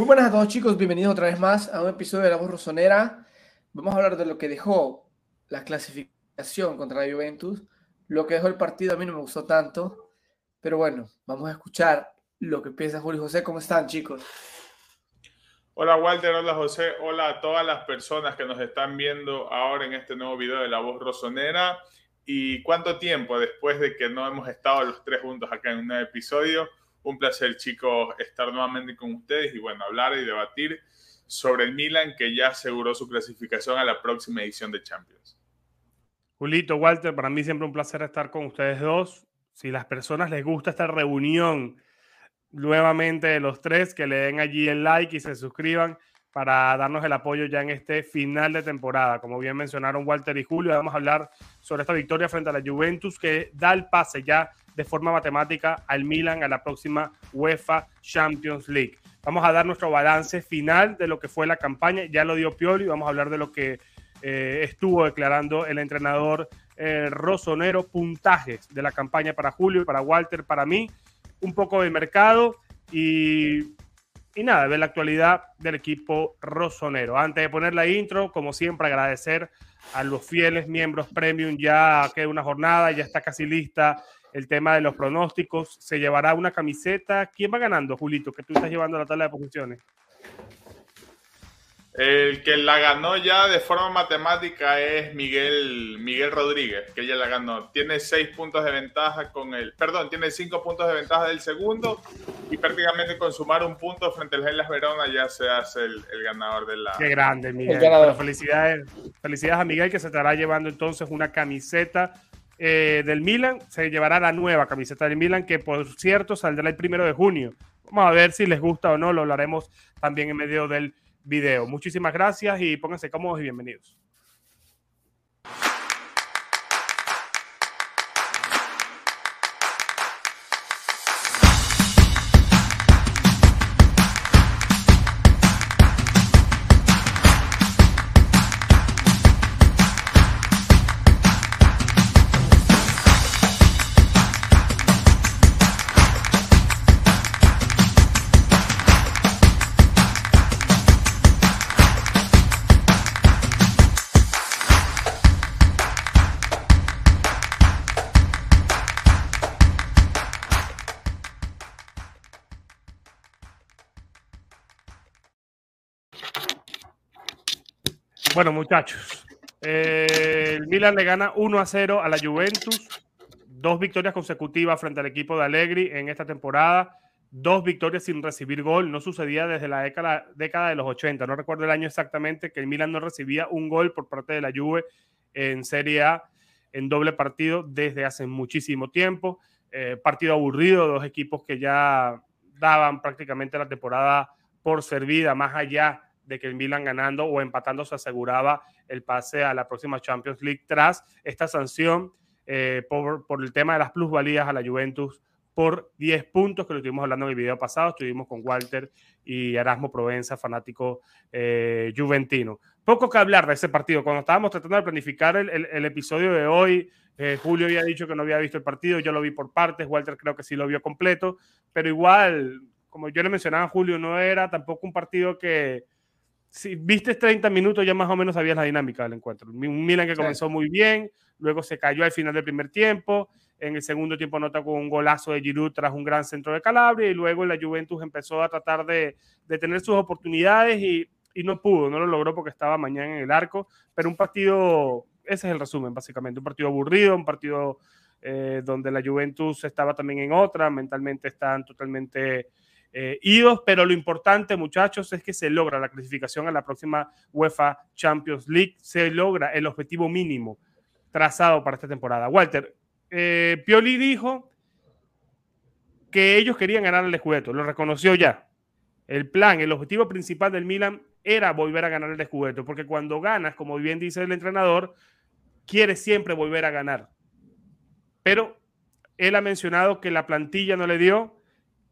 Muy buenas a todos chicos, bienvenidos otra vez más a un episodio de La Voz Rosonera. Vamos a hablar de lo que dejó la clasificación contra la Juventus, lo que dejó el partido a mí no me gustó tanto, pero bueno, vamos a escuchar lo que piensa Julio José. ¿Cómo están chicos? Hola Walter, hola José, hola a todas las personas que nos están viendo ahora en este nuevo video de La Voz Rosonera. ¿Y cuánto tiempo después de que no hemos estado los tres juntos acá en un episodio? Un placer, chicos, estar nuevamente con ustedes y bueno, hablar y debatir sobre el Milan que ya aseguró su clasificación a la próxima edición de Champions. Julito, Walter, para mí siempre un placer estar con ustedes dos. Si las personas les gusta esta reunión nuevamente de los tres, que le den allí el like y se suscriban para darnos el apoyo ya en este final de temporada. Como bien mencionaron Walter y Julio, vamos a hablar sobre esta victoria frente a la Juventus que da el pase ya de forma matemática al Milan a la próxima UEFA Champions League. Vamos a dar nuestro balance final de lo que fue la campaña. Ya lo dio Pioli, vamos a hablar de lo que eh, estuvo declarando el entrenador eh, Rosonero, puntajes de la campaña para Julio, para Walter, para mí, un poco de mercado y, y nada, de la actualidad del equipo Rosonero. Antes de poner la intro, como siempre, agradecer a los fieles miembros premium. Ya queda una jornada, ya está casi lista el tema de los pronósticos. Se llevará una camiseta. ¿Quién va ganando, Julito? Que tú estás llevando la tabla de posiciones. El que la ganó ya de forma matemática es Miguel, Miguel Rodríguez, que ya la ganó. Tiene seis puntos de ventaja con el, perdón, tiene cinco puntos de ventaja del segundo y prácticamente con sumar un punto frente al Hellas Verona ya se hace el, ganador de la. Qué grande, Miguel. felicidades, felicidades a Miguel que se estará llevando entonces una camiseta eh, del Milan. Se llevará la nueva camiseta del Milan que por cierto saldrá el primero de junio. Vamos a ver si les gusta o no, lo hablaremos también en medio del video. Muchísimas gracias y pónganse cómodos y bienvenidos. Bueno, muchachos, eh, el Milan le gana 1 a 0 a la Juventus. Dos victorias consecutivas frente al equipo de Allegri en esta temporada. Dos victorias sin recibir gol. No sucedía desde la década, de los 80. No recuerdo el año exactamente que el Milan no recibía un gol por parte de la Juve en Serie A en doble partido desde hace muchísimo tiempo. Eh, partido aburrido, dos equipos que ya daban prácticamente la temporada por servida, más allá de que el Milan ganando o empatando se aseguraba el pase a la próxima Champions League tras esta sanción eh, por, el tema de las plusvalías a la Juventus por 10 puntos, que lo estuvimos hablando en el video pasado, estuvimos con Walter y Erasmo Provenza, fanático eh, juventino. Poco que hablar de ese partido. Cuando estábamos tratando de planificar el, el, episodio de hoy, eh, Julio había dicho que no había visto el partido, yo lo vi por partes, Walter creo que sí lo vio completo, pero igual, como yo le mencionaba a Julio, no era tampoco un partido que, si viste 30 minutos, ya más o menos sabías la dinámica del encuentro. Un Milan que comenzó muy bien, luego se cayó al final del primer tiempo, en el segundo tiempo nota con un golazo de Giroud tras un gran centro de Calabria y luego la Juventus empezó a tratar de, de tener sus oportunidades y, y, no pudo, no lo logró porque estaba mañana en el arco, pero un partido, ese es el resumen básicamente, un partido aburrido, un partido eh, donde la Juventus estaba también en otra, mentalmente están totalmente eh, idos, pero lo importante, muchachos, es que se logra la clasificación a la próxima UEFA Champions League, se logra el objetivo mínimo trazado para esta temporada. Walter, eh, Pioli dijo que ellos querían ganar el Scudetto, lo reconoció ya. El plan, el objetivo principal del Milan era volver a ganar el Scudetto, porque cuando ganas, como bien dice el entrenador, quieres siempre volver a ganar. Pero él ha mencionado que la plantilla no le dio,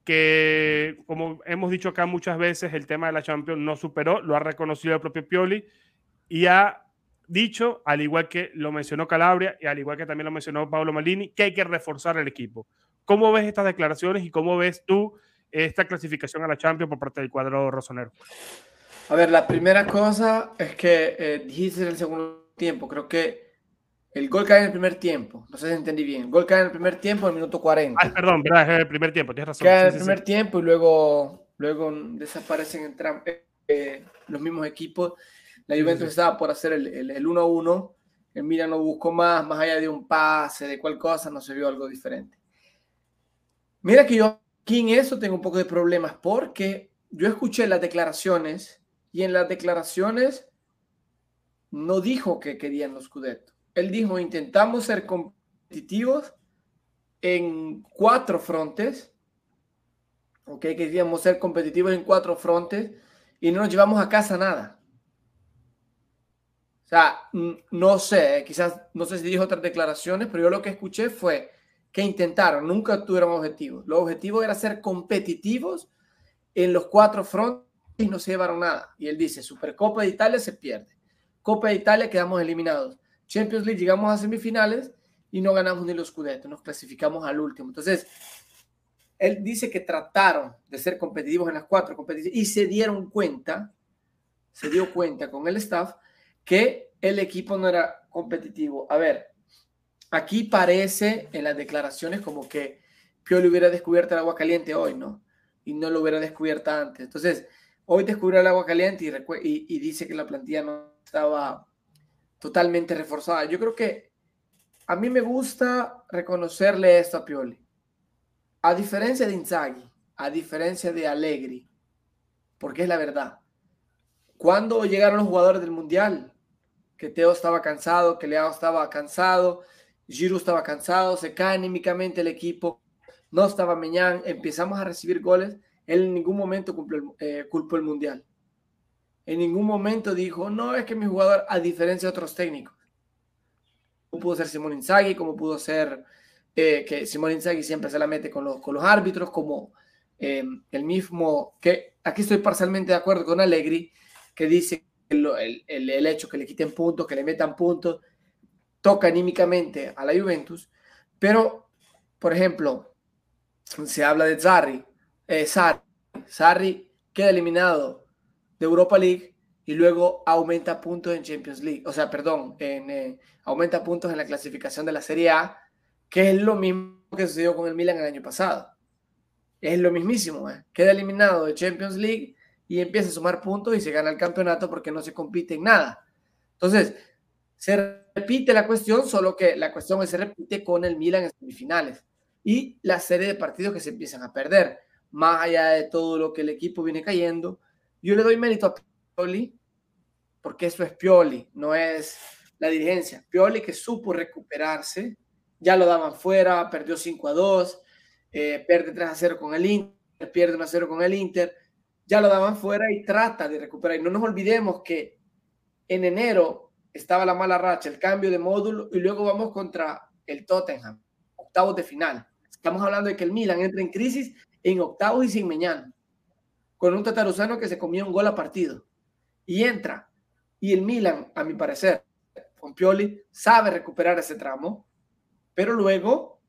que, como hemos dicho acá muchas veces, el tema de la Champions no superó, lo ha reconocido el propio Pioli y ha dicho, al igual que lo mencionó Calabria y al igual que también lo mencionó Pablo Malini, que hay que reforzar el equipo. ¿Cómo ves estas declaraciones y cómo ves tú esta clasificación a la Champions por parte del cuadro rosonero? A ver, la primera cosa es que eh, dijiste en el segundo tiempo, creo que el gol cae en el primer tiempo, no sé si entendí bien, el gol cae en el primer tiempo en el minuto 40. Ah, perdón, verdad, es el primer tiempo, tienes razón. Cae en el primer tiempo y luego, luego desaparecen en eh, los mismos equipos. La Juventus estaba por hacer el 1-1, el, el Milan no buscó más, más allá de un pase, de cual cosa, no se vio algo diferente. Mira que yo aquí en eso tengo un poco de problemas porque yo escuché las declaraciones y en las declaraciones no dijo que querían los Scudetto. Él dijo, intentamos ser competitivos en cuatro frontes, ok, queríamos ser competitivos en cuatro frontes y no nos llevamos a casa nada. O sea, no sé, quizás, no sé si dijo otras declaraciones, pero yo lo que escuché fue que intentaron, nunca tuvieron objetivos. Los objetivos era ser competitivos en los cuatro frontes y no se llevaron nada. Y él dice, Supercopa de Italia se pierde. Copa de Italia quedamos eliminados. Champions League llegamos a semifinales y no ganamos ni los Scudetto, nos clasificamos al último. Entonces, él dice que trataron de ser competitivos en las cuatro competiciones y se dieron cuenta, se dio cuenta con el staff que el equipo no era competitivo. A ver, aquí parece en las declaraciones como que Pioli hubiera descubierto el agua caliente hoy, ¿no? Y no lo hubiera descubierto antes. Entonces, hoy descubrió el agua caliente y, y, dice que la plantilla no estaba totalmente reforzada. Yo creo que a mí me gusta reconocerle esto a Pioli. A diferencia de Inzaghi, a diferencia de Allegri, porque es la verdad. Cuando llegaron los jugadores del Mundial, que Teo estaba cansado, que Leao estaba cansado, Giroud estaba cansado, se cae anímicamente el equipo, no estaba Meñán, empezamos a recibir goles, él en ningún momento eh, culpó el Mundial. En ningún momento dijo, no, es que mi jugador, a diferencia de otros técnicos, como pudo ser Simón Inzaghi, como pudo ser eh, que Simón Inzaghi siempre se la mete con los, con los árbitros, como eh, el mismo, que aquí estoy parcialmente de acuerdo con Allegri, que dice el, el, el, hecho que le quiten puntos, que le metan puntos, toca anímicamente a la Juventus, pero, por ejemplo, se habla de Zarri, eh, Sarri, Sarri queda eliminado de Europa League y luego aumenta puntos en Champions League, o sea, perdón, en, eh, aumenta puntos en la clasificación de la Serie A, que es lo mismo que sucedió con el Milan el año pasado. Es lo mismísimo, ¿eh? queda eliminado de Champions League y empieza a sumar puntos y se gana el campeonato porque no se compite en nada. Entonces, se repite la cuestión, solo que la cuestión se repite con el Milan en semifinales y la serie de partidos que se empiezan a perder, más allá de todo lo que el equipo viene cayendo yo le doy mérito a Pioli, porque eso es Pioli, no es la dirigencia. Pioli que supo recuperarse, ya lo daban fuera, perdió 5 a 2, eh, pierde 3 a 0 con el Inter, pierde 1 a 0 con el Inter, ya lo daban fuera y trata de recuperar. Y no nos olvidemos que en enero estaba la mala racha, el cambio de módulo, y luego vamos contra el Tottenham, octavos de final. Estamos hablando de que el Milan entra en crisis en octavos y sin mañana con un tataruzano que se comía un gol a partido. Y entra. Y el Milan, a mi parecer, con Pioli, sabe recuperar ese tramo, pero luego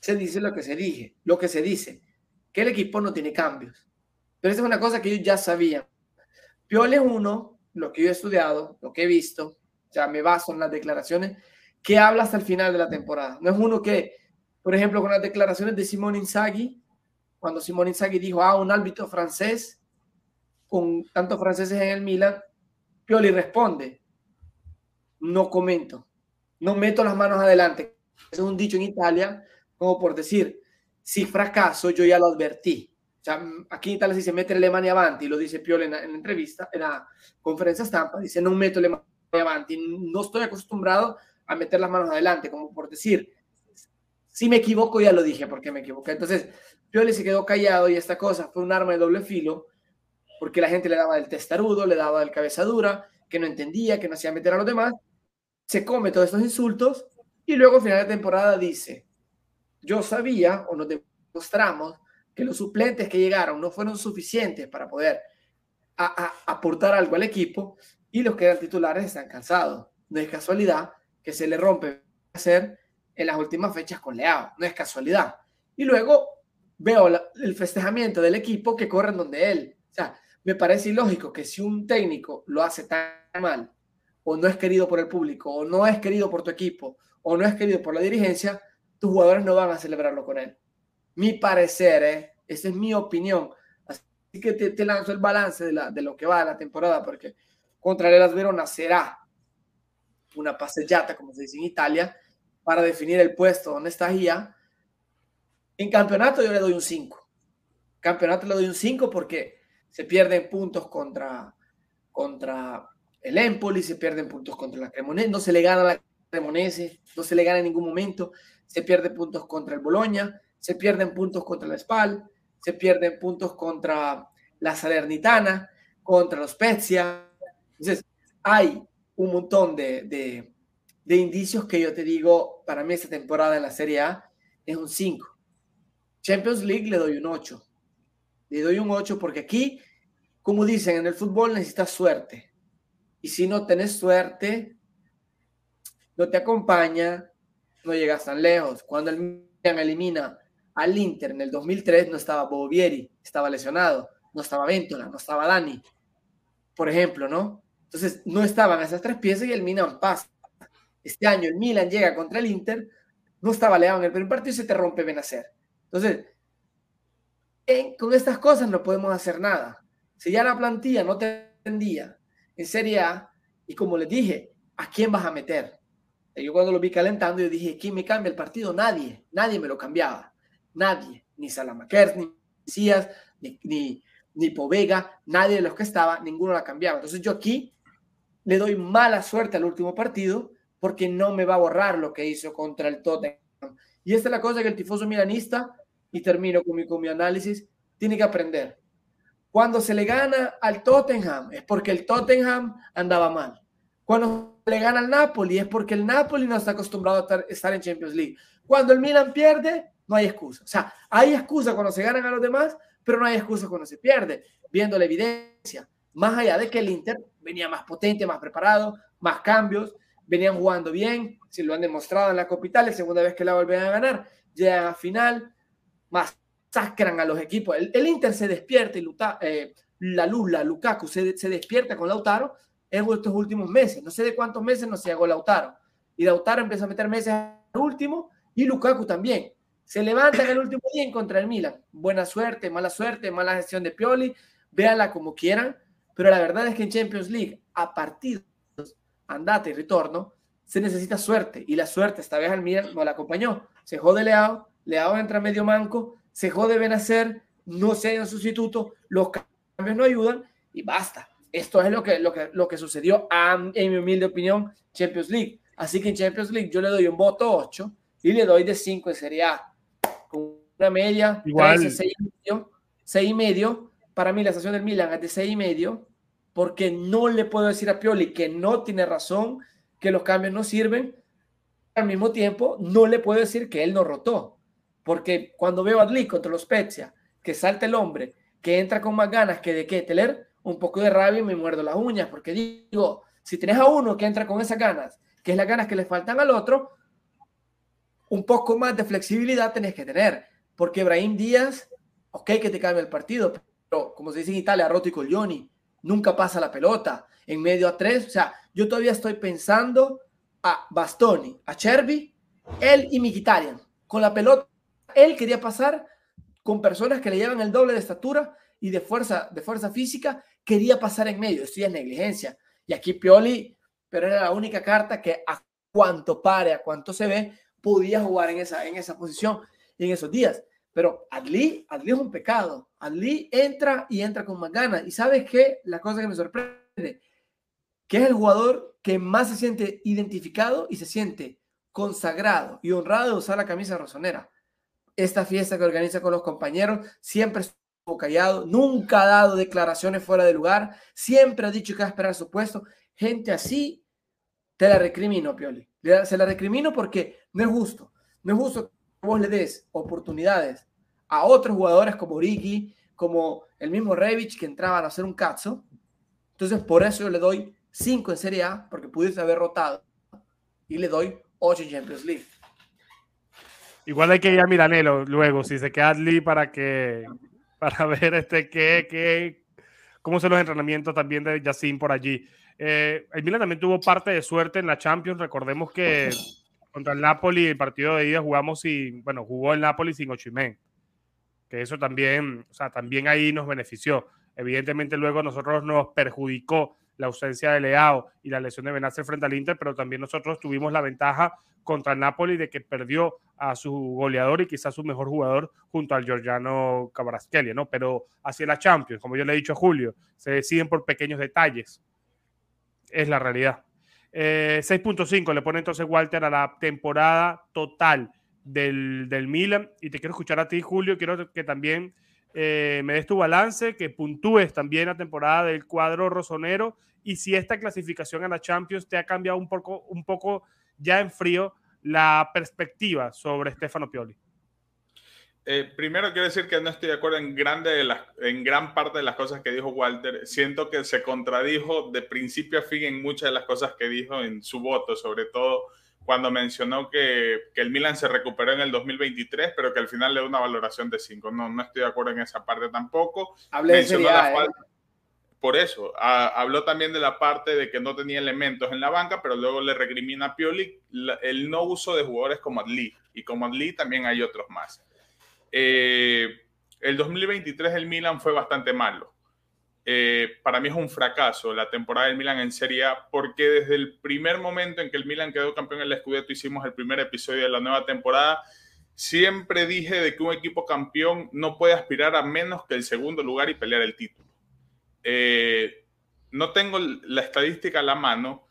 se dice lo que se dije, lo que se dice, que el equipo no tiene cambios. Pero esa es una cosa que ellos ya sabían. Pioli es uno, lo que yo he estudiado, lo que he visto, ya me baso en las declaraciones, que habla hasta el final de la temporada. No es uno que, por ejemplo, con las declaraciones de Simón Inzaghi, cuando Simón Inzaghi dijo, ah, un árbitro francés, con tantos franceses en el Milan, Pioli responde, no comento, no meto las manos adelante. es un dicho en Italia, como por decir, si fracaso, yo ya lo advertí. O sea, aquí en Italia se mete Alemania avanti, lo dice Pioli en la, entrevista, en la conferencia stampa, dice, no meto Alemania avanti, no estoy acostumbrado a meter las manos adelante, como por decir, si me equivoco, ya lo dije porque me equivoqué. Entonces, Pioli se quedó callado y esta cosa fue un arma de doble filo porque la gente le daba el testarudo, le daba el cabeza dura, que no entendía, que no hacía meter a los demás. Se come todos estos insultos y luego, al final de temporada, dice: Yo sabía o nos demostramos que los suplentes que llegaron no fueron suficientes para poder aportar algo al equipo y los que eran titulares están cansados. No es casualidad que se le rompe hacer en las últimas fechas con Leao, no es casualidad. Y luego veo el festejamiento del equipo que corren donde él. O sea, me parece ilógico que si un técnico lo hace tan mal, o no es querido por el público, o no es querido por tu equipo, o no es querido por la dirigencia, tus jugadores no van a celebrarlo con él. Mi parecer, ¿eh? esa es mi opinión. Así que te, lanzo el balance de, la, de, lo que va de la temporada, porque contra el Verona será una pasellata, como se dice en Italia, para definir el puesto donde está Gia. En campeonato yo le doy un 5. Campeonato le doy un 5 porque se pierden puntos contra, contra el Empoli, se pierden puntos contra la Cremonese, no se le gana a la Cremonese, no se le gana en ningún momento, se pierden puntos contra el Boloña, se pierden puntos contra la Spal, se pierden puntos contra la Salernitana, contra los Spezia. Entonces, hay un montón de, de, indicios que yo te digo, para mí esta temporada en la Serie A es un 5. Champions League le doy un 8. Le doy un 8 porque aquí, como dicen, en el fútbol necesitas suerte. Y si no tenés suerte, no te acompaña, no llegas tan lejos. Cuando el Milan elimina al Inter en el 2003, no estaba Bovieri, estaba lesionado, no estaba Ventola, no estaba Dani, por ejemplo, ¿no? Entonces, no estaban esas tres piezas y el Milan pasa. Este año el Milan llega contra el Inter, no estaba Leao en el primer partido y se te rompe Benacer. Entonces, con estas cosas no podemos hacer nada. Si ya la plantilla no te entendía en Serie A, y como les dije, ¿a quién vas a meter? Yo cuando lo vi calentando, yo dije, ¿quién me cambia el partido? Nadie, nadie me lo cambiaba. Nadie, ni Salamakers, ni Mesías, ni, ni, ni Povega, nadie de los que estaba, ninguno la cambiaba. Entonces yo aquí le doy mala suerte al último partido porque no me va a borrar lo que hizo contra el Tottenham. Y esta es la cosa que el tifoso milanista, y termino con mi, con mi análisis, tiene que aprender. Cuando se le gana al Tottenham es porque el Tottenham andaba mal. Cuando le gana al Napoli es porque el Napoli no está acostumbrado a estar en Champions League. Cuando el Milan pierde, no hay excusa. O sea, hay excusa cuando se ganan a los demás, pero no hay excusa cuando se pierde, viendo la evidencia. Más allá de que el Inter venía más potente, más preparado, más cambios, venían jugando bien, si lo han demostrado en la capital, la segunda vez que la vuelven a ganar, llegan a final, masacran a los equipos. El, Inter se despierta y eh, la luz, la Lukaku se, despierta con Lautaro en estos últimos meses. No sé de cuántos meses no se llegó Lautaro. Y Lautaro empieza a meter meses al último y Lukaku también. Se levanta en el último día en contra el Milan. Buena suerte, mala suerte, mala gestión de Pioli. Véanla como quieran. Pero la verdad es que en Champions League, a partidos, andate y retorno, se necesita suerte. Y la suerte esta vez al Milan no la acompañó. Se jode Leao, Leao entra medio manco, se jode Benacer, no se un sustituto, los cambios no ayudan y basta. Esto es lo que, lo que, lo que sucedió, en mi humilde opinión, Champions League. Así que en Champions League yo le doy un voto 8 y le doy de 5 en Serie A. Con una media, Igual. 6 y medio. Para mí la estación del Milan es de 6 y medio, porque no le puedo decir a Pioli que no tiene razón, que los cambios no sirven. Al mismo tiempo, no le puedo decir que él no rotó, porque cuando veo a Adli contra los Spezia, que salta el hombre, que entra con más ganas que de Kettler, un poco de rabia y me muerdo las uñas, porque digo, si tienes a uno que entra con esas ganas, que es las ganas que le faltan al otro, un poco más de flexibilidad tenés que tener, porque Ibrahim Díaz, ok que te cambia el partido, pero como se dice en Italia, roto y Johnny, nunca pasa la pelota, en medio a tres, o sea, yo todavía estoy pensando a Bastoni, a Cherby, él y Mkhitaryan, con la pelota, él quería pasar con personas que le llevan el doble de estatura y de fuerza, de fuerza física quería pasar en medio. Esto ya es negligencia. Y aquí Pioli, pero era la única carta que a cuanto pare, a cuanto se ve, podía jugar en esa, en esa posición en esos días. Pero Adli, Adli es un pecado. Adli entra y entra con más ganas. Y sabes qué? La cosa que me sorprende, que es el jugador que más se siente identificado y se siente consagrado y honrado de usar la camisa rosonera. Esta fiesta que organiza con los compañeros siempre callado, nunca ha dado declaraciones fuera de lugar, siempre ha dicho que va a esperar su puesto. Gente así, te la recrimino, Pioli. Se la recrimino porque no es justo. No es justo vos le des oportunidades a otros jugadores como Ricky, como el mismo Revich que entraban a hacer un cazo. Entonces, por eso yo le doy 5 en Serie A, porque pudiese haber rotado. Y le doy 8 en Champions League. Igual hay que ir a Milanelo luego, si se queda Lee para que para ver este qué, qué, cómo son los entrenamientos también de Yacine por allí. Eh, el Milan también tuvo parte de suerte en la Champions. Recordemos que contra el Napoli, el partido de ida jugamos y bueno, jugó el Napoli sin Ochimen. Que eso también, o sea, también ahí nos benefició. Evidentemente luego nosotros nos perjudicó la ausencia de Leao y la lesión de Benacer frente al Inter, pero también nosotros tuvimos la ventaja contra el Napoli de que perdió a su goleador y quizás su mejor jugador junto al Giorgiano Cabrasquelia, ¿no? Pero hacia la Champions, como yo le he dicho a Julio, se deciden por pequeños detalles. Es la realidad. 6.5 eh, le pone entonces Walter a la temporada total del, del, Milan. Y te quiero escuchar a ti, Julio. Quiero que también eh, me des tu balance, que puntúes también la temporada del cuadro rosonero. Y si esta clasificación a la Champions te ha cambiado un poco, un poco ya en frío la perspectiva sobre Stefano Pioli. Eh, primero quiero decir que no estoy de acuerdo en, grande en gran parte de las cosas que dijo Walter. Siento que se contradijo de principio a fin en muchas de las cosas que dijo en su voto, sobre todo cuando mencionó que, que el Milan se recuperó en el 2023, pero que al final le da una valoración de 5. No, no estoy de acuerdo en esa parte tampoco. Hablé de la ¿eh? Por eso, habló también de la parte de que no tenía elementos en la banca, pero luego le recrimina a Pioli el no uso de jugadores como Adli. Y como Adli también hay otros más. Eh, el 2023 el Milan fue bastante malo. Eh, para mí es un fracaso la temporada del Milan en Serie A porque desde el primer momento en que el Milan quedó campeón en el Scudetto hicimos el primer episodio de la nueva temporada. Siempre dije de que un equipo campeón no puede aspirar a menos que el segundo lugar y pelear el título. Eh, no tengo la estadística a la mano,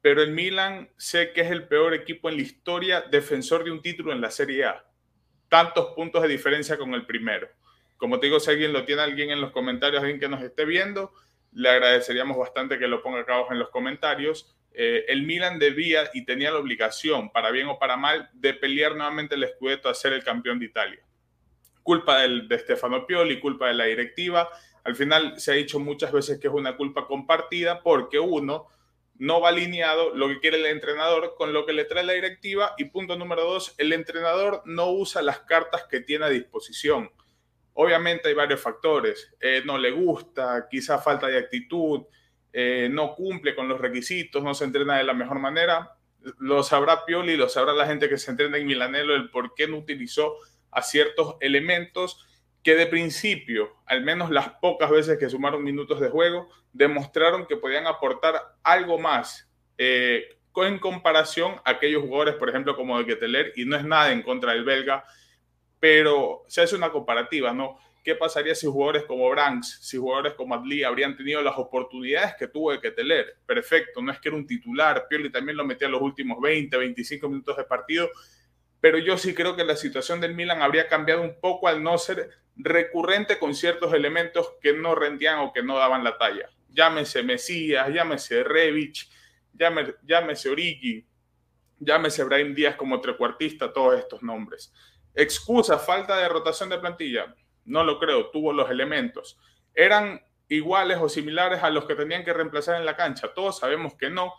pero el Milan sé que es el peor equipo en la historia defensor de un título en la Serie A tantos puntos de diferencia con el primero. Como te digo, si alguien lo tiene, alguien en los comentarios, alguien que nos esté viendo, le agradeceríamos bastante que lo ponga acá abajo en los comentarios. Eh, el Milan debía y tenía la obligación, para bien o para mal, de pelear nuevamente el Scudetto a ser el campeón de Italia. Culpa de Stefano Pioli, culpa de la directiva. Al final se ha dicho muchas veces que es una culpa compartida porque uno no va alineado lo que quiere el entrenador con lo que le trae la directiva. Y punto número dos, el entrenador no usa las cartas que tiene a disposición. Obviamente hay varios factores. Eh, no le gusta, quizá falta de actitud, eh, no cumple con los requisitos, no se entrena de la mejor manera. Lo sabrá Pioli, lo sabrá la gente que se entrena en Milanelo, el por qué no utilizó a ciertos elementos que de principio, al menos las pocas veces que sumaron minutos de juego, demostraron que podían aportar algo más eh, en comparación a aquellos jugadores, por ejemplo, como de Keteler, y no es nada en contra del belga, pero se hace una comparativa, ¿no? ¿Qué pasaría si jugadores como Branks, si jugadores como Adli habrían tenido las oportunidades que tuvo de Keteler? Perfecto, no es que era un titular, Pioli también lo metía los últimos 20, 25 minutos de partido, pero yo sí creo que la situación del Milan habría cambiado un poco al no ser recurrente con ciertos elementos que no rendían o que no daban la talla. Llámese Mesías, llámese Revich, llámese, Origi, llámese Brian Díaz como trecuartista, todos estos nombres. Excusa, falta de rotación de plantilla. No lo creo, tuvo los elementos. ¿Eran iguales o similares a los que tenían que reemplazar en la cancha? Todos sabemos que no,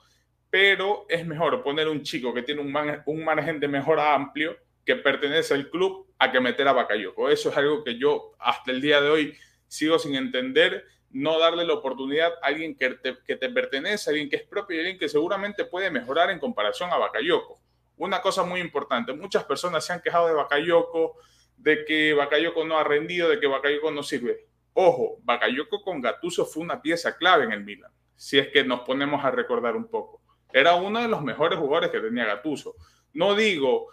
pero es mejor poner un chico que tiene un, un margen de mejora amplio que pertenece al club a que meter a Bakayoko. Eso es algo que yo hasta el día de hoy sigo sin entender, no darle la oportunidad a alguien que te, que te pertenece, a alguien que es propio y alguien que seguramente puede mejorar en comparación a Bakayoko. Una cosa muy importante, muchas personas se han quejado de Bakayoko, de que Bakayoko no ha rendido, de que Bakayoko no sirve. Ojo, Bakayoko con Gatuso fue una pieza clave en el Milan, si es que nos ponemos a recordar un poco. Era uno de los mejores jugadores que tenía Gatuso. No digo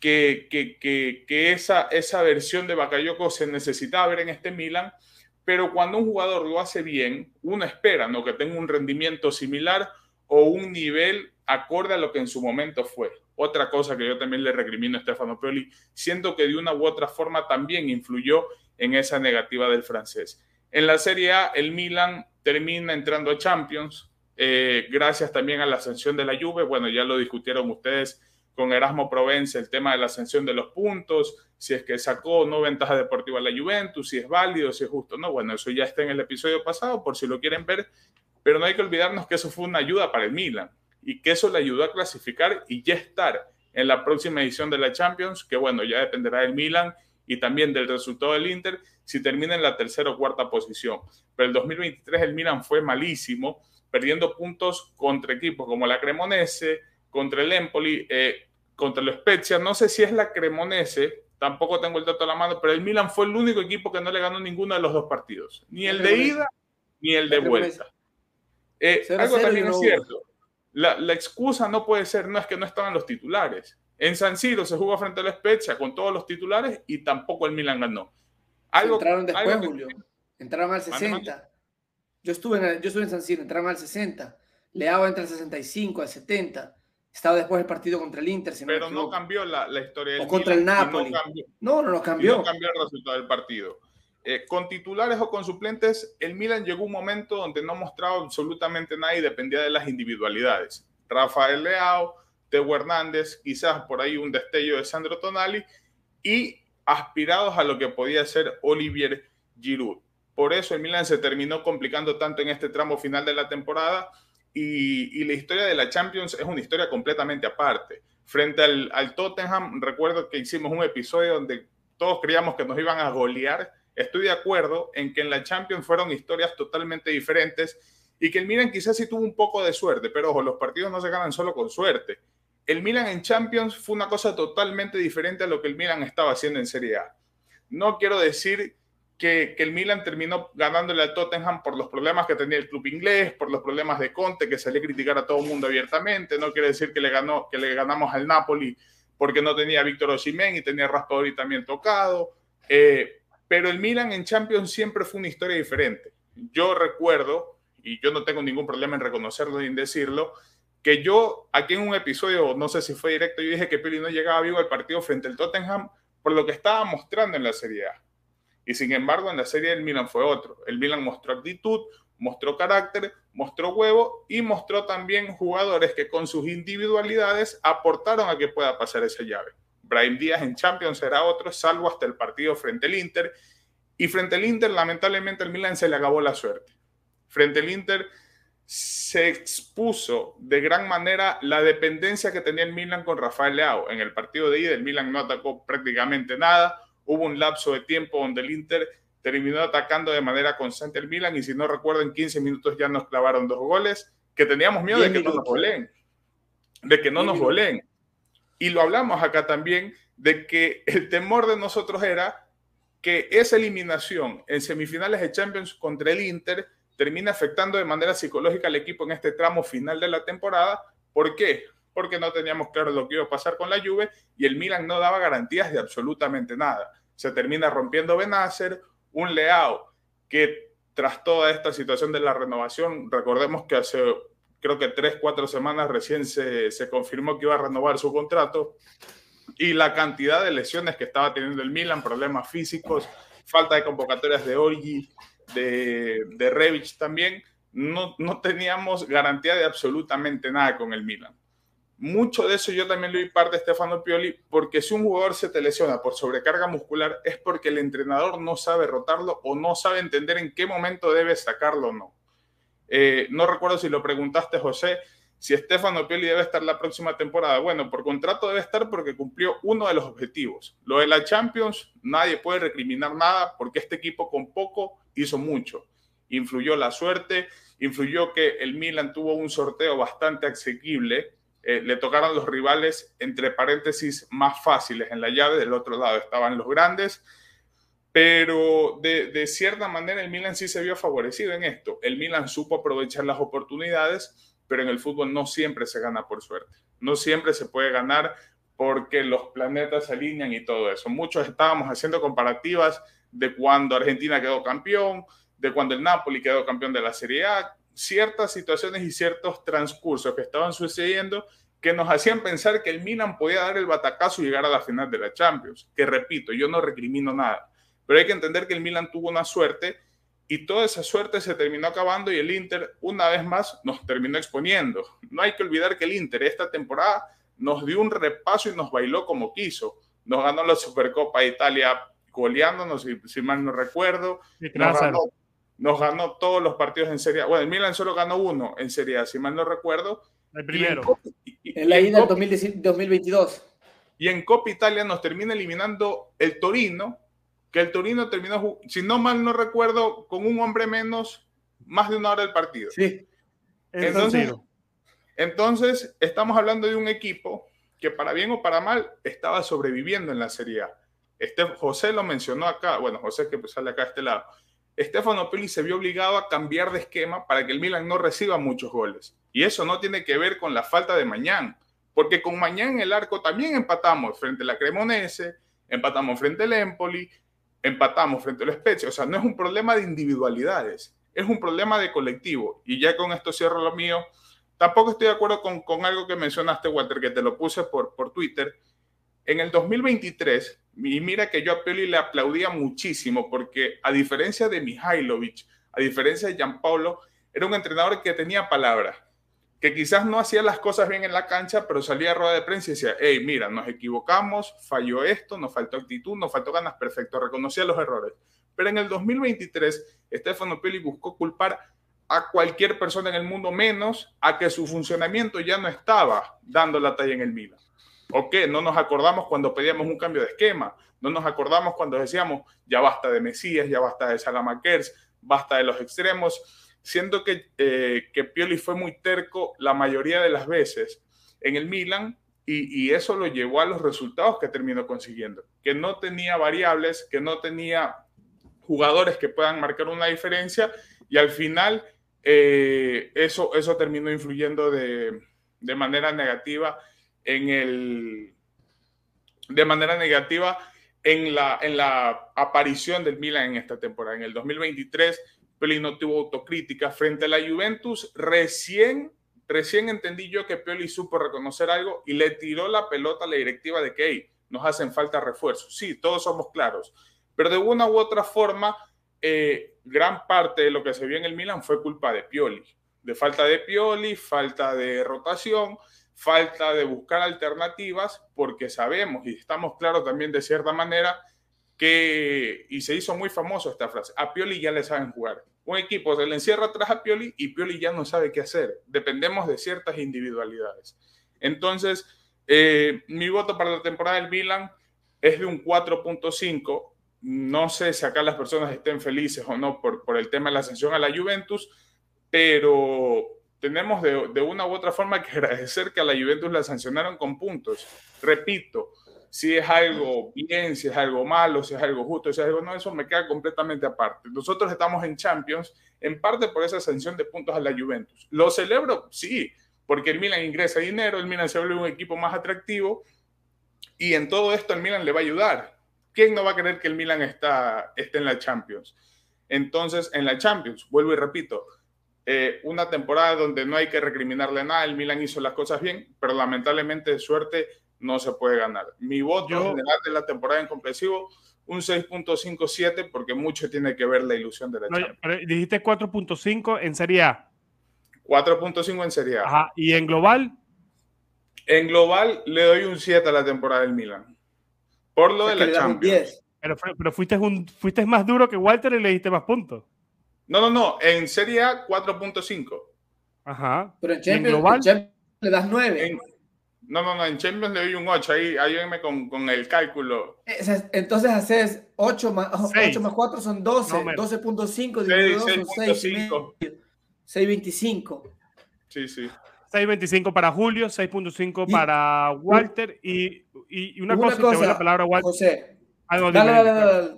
que, esa, versión de Bakayoko se necesitaba ver en este Milan, pero cuando un jugador lo hace bien, uno espera ¿no? que tenga un rendimiento similar o un nivel acorde a lo que en su momento fue. Otra cosa que yo también le recrimino a Stefano Pioli, siento que de una u otra forma también influyó en esa negativa del francés. En la Serie A, el Milan termina entrando a Champions, eh, gracias también a la ascensión de la Juve. Bueno, ya lo discutieron ustedes con Erasmo Provence el tema de la ascensión de los puntos, si es que sacó no ventaja deportiva a la Juventus, si es válido, si es justo. No, bueno, eso ya está en el episodio pasado por si lo quieren ver, pero no hay que olvidarnos que eso fue una ayuda para el Milan y que eso le ayudó a clasificar y ya estar en la próxima edición de la Champions, que bueno, ya dependerá del Milan y también del resultado del Inter, si termina en la tercera o cuarta posición. Pero el 2023 el Milan fue malísimo, perdiendo puntos contra equipos como la Cremonese, contra el Empoli, eh, contra el Spezia. No sé si es la Cremonese, tampoco tengo el dato a la mano, pero el Milan fue el único equipo que no le ganó ninguno de los dos partidos, ni el de ida ni el de vuelta. Eh, algo también es cierto, la, la, excusa no puede ser, no es que no estaban los titulares. En San Siro se jugó frente a la Spezia con todos los titulares y tampoco el Milan ganó. Algo, entraron después, Julio. Entraron al 60. Yo estuve, en, yo estuve en San Siro, entraron al 60. Leao entra al 65, al 70. Estaba después el partido contra el Inter. Pero no cambió la, la historia del O contra el Napoli. No, cambió, no, no, no cambió. No cambió el resultado del partido. Eh, con titulares o con suplentes, el Milan llegó un momento donde no mostraba absolutamente nada y dependía de las individualidades. Rafael Leao, Teo Hernández, quizás por ahí un destello de Sandro Tonali y aspirados a lo que podía ser Olivier Giroud. Por eso el Milan se terminó complicando tanto en este tramo final de la temporada y, la historia de la Champions es una historia completamente aparte. Frente al, Tottenham, recuerdo que hicimos un episodio donde todos creíamos que nos iban a golear. Estoy de acuerdo en que en la Champions fueron historias totalmente diferentes y que el Milan quizás sí tuvo un poco de suerte, pero ojo, los partidos no se ganan solo con suerte. El Milan en Champions fue una cosa totalmente diferente a lo que el Milan estaba haciendo en Serie A. No quiero decir que, el Milan terminó ganándole al Tottenham por los problemas que tenía el club inglés, por los problemas de Conte, que salió a criticar a todo el mundo abiertamente. No quiere decir que le, ganó, que le ganamos al Napoli porque no tenía Víctor Osimhen y tenía a Raspadori también tocado. Eh, pero el Milan en Champions siempre fue una historia diferente. Yo recuerdo, y yo no tengo ningún problema en reconocerlo ni en decirlo, que yo aquí en un episodio, no sé si fue directo, yo dije que Pili no llegaba vivo al partido frente al Tottenham por lo que estaba mostrando en la Serie A. Y sin embargo, en la serie del Milan fue otro. El Milan mostró actitud, mostró carácter, mostró huevo y mostró también jugadores que con sus individualidades aportaron a que pueda pasar esa llave. Brian Díaz en Champions será otro, salvo hasta el partido frente al Inter. Y frente al Inter, lamentablemente, el Milan se le acabó la suerte. Frente al Inter se expuso de gran manera la dependencia que tenía el Milan con Rafael Leao. En el partido de ida, el Milan no atacó prácticamente nada hubo un lapso de tiempo donde el Inter terminó atacando de manera constante el Milan y si no recuerdo en 15 minutos ya nos clavaron dos goles que teníamos miedo de que no nos goleen, de que no nos goleen. Y lo hablamos acá también de que el temor de nosotros era que esa eliminación en semifinales de Champions contra el Inter termina afectando de manera psicológica al equipo en este tramo final de la temporada. ¿Por qué? porque no teníamos claro lo que iba a pasar con la Juve y el Milan no daba garantías de absolutamente nada. Se termina rompiendo Benacer, un Leao que tras toda esta situación de la renovación, recordemos que hace creo que tres, cuatro semanas recién se, se confirmó que iba a renovar su contrato y la cantidad de lesiones que estaba teniendo el Milan, problemas físicos, falta de convocatorias de Orgi, de, de Revich también, no, no teníamos garantía de absolutamente nada con el Milan. Mucho de eso yo también lo vi parte de Stefano Pioli, porque si un jugador se te lesiona por sobrecarga muscular es porque el entrenador no sabe rotarlo o no sabe entender en qué momento debe sacarlo o no. Eh, no recuerdo si lo preguntaste, José, si Stefano Pioli debe estar la próxima temporada. Bueno, por contrato debe estar porque cumplió uno de los objetivos. Lo de la Champions, nadie puede recriminar nada porque este equipo con poco hizo mucho. Influyó la suerte, influyó que el Milan tuvo un sorteo bastante asequible eh, le tocaron los rivales, entre paréntesis, más fáciles en la llave. Del otro lado estaban los grandes. Pero de, cierta manera el Milan sí se vio favorecido en esto. El Milan supo aprovechar las oportunidades, pero en el fútbol no siempre se gana por suerte. No siempre se puede ganar porque los planetas se alinean y todo eso. Muchos estábamos haciendo comparativas de cuando Argentina quedó campeón, de cuando el Napoli quedó campeón de la Serie A, ciertas situaciones y ciertos transcursos que estaban sucediendo que nos hacían pensar que el Milan podía dar el batacazo y llegar a la final de la Champions. Que repito, yo no recrimino nada, pero hay que entender que el Milan tuvo una suerte y toda esa suerte se terminó acabando y el Inter una vez más nos terminó exponiendo. No hay que olvidar que el Inter esta temporada nos dio un repaso y nos bailó como quiso. Nos ganó la Supercopa de Italia goleándonos, si, si mal no recuerdo. Nos ganó, nos ganó todos los partidos en Serie A. Bueno, el Milan solo ganó uno en Serie A, si mal no recuerdo. El primero. en, la ida del 2022. Y en Copa Italia nos termina eliminando el Torino, que el Torino terminó, si no mal no recuerdo, con un hombre menos, más de una hora del partido. Sí. Entonces, entonces, estamos hablando de un equipo que para bien o para mal estaba sobreviviendo en la Serie A. Este, José lo mencionó acá, bueno, José que sale acá a este lado. Estefano Pili se vio obligado a cambiar de esquema para que el Milan no reciba muchos goles. Y eso no tiene que ver con la falta de Mañán, porque con Mañán en el arco también empatamos frente a la Cremonese, empatamos frente al Empoli, empatamos frente al Spezia. O sea, no es un problema de individualidades, es un problema de colectivo. Y ya con esto cierro lo mío. Tampoco estoy de acuerdo con, con algo que mencionaste, Walter, que te lo puse por, por Twitter. En el 2023, y mira que yo a Pioli le aplaudía muchísimo, porque a diferencia de Mihailovic, a diferencia de Gianpaolo, era un entrenador que tenía palabra, que quizás no hacía las cosas bien en la cancha, pero salía a rueda de prensa y decía, hey, mira, nos equivocamos, falló esto, nos faltó actitud, nos faltó ganas, perfecto, reconocía los errores. Pero en el 2023, Stefano Pioli buscó culpar a cualquier persona en el mundo menos a que su funcionamiento ya no estaba dando la talla en el Milan. ¿O qué? No nos acordamos cuando pedíamos un cambio de esquema, no nos acordamos cuando decíamos ya basta de Mesías, ya basta de Salamakers, basta de los extremos siento que, eh, que Pioli fue muy terco la mayoría de las veces en el Milan y, eso lo llevó a los resultados que terminó consiguiendo, que no tenía variables, que no tenía jugadores que puedan marcar una diferencia y al final eh, eso, eso terminó influyendo de, de, manera negativa en el de manera negativa en la, en la aparición del Milan en esta temporada. En el 2023 Pioli no tuvo autocrítica. Frente a la Juventus, recién, recién entendí yo que Pioli supo reconocer algo y le tiró la pelota a la directiva de que nos hacen falta refuerzos. Sí, todos somos claros. Pero de una u otra forma, eh, gran parte de lo que se vio en el Milan fue culpa de Pioli. De falta de Pioli, falta de rotación, falta de buscar alternativas, porque sabemos y estamos claros también de cierta manera que, y se hizo muy famoso esta frase, a Pioli ya le saben jugar un equipo se le encierra atrás a Pioli y Pioli ya no sabe qué hacer. Dependemos de ciertas individualidades. Entonces, eh, mi voto para la temporada del Milan es de un 4.5. No sé si acá las personas estén felices o no por, por el tema de la sanción a la Juventus, pero tenemos de, de una u otra forma que agradecer que a la Juventus la sancionaron con puntos. Repito, si es algo bien, si es algo malo, si es algo justo, si es algo no, eso me queda completamente aparte. Nosotros estamos en Champions en parte por esa sanción de puntos a la Juventus. ¿Lo celebro? Sí, porque el Milan ingresa dinero, el Milan se vuelve un equipo más atractivo y en todo esto el Milan le va a ayudar. ¿Quién no va a querer que el Milan está, esté en la Champions? Entonces, en la Champions, vuelvo y repito, eh, una temporada donde no hay que recriminarle nada, el Milan hizo las cosas bien, pero lamentablemente suerte no se puede ganar. Mi voto general de la temporada en comprensivo, un 6.57 porque mucho tiene que ver la ilusión de la no, Dijiste 4.5 en Serie A. 4.5 en Serie A. Ajá. ¿Y en global? En global le doy un 7 a la temporada del Milan. Por lo de la Champions. Pero, pero fuiste, un, fuiste más duro que Walter y le diste más puntos. No, no, no. En Serie A, 4.5. Ajá. Pero en Champions, global? le das 9. No, no, no, en Champions le doy un 8, ahí ayúdenme con, con el cálculo. Entonces haces 8 más, 8 más 4 son 12, no, 12.5 dividido 6.25. 6.25. Sí, sí. 6.25 para Julio, 6.5 para Walter y, y una, una, cosa, cosa te voy a la palabra Walter. José, dale, dale, dale,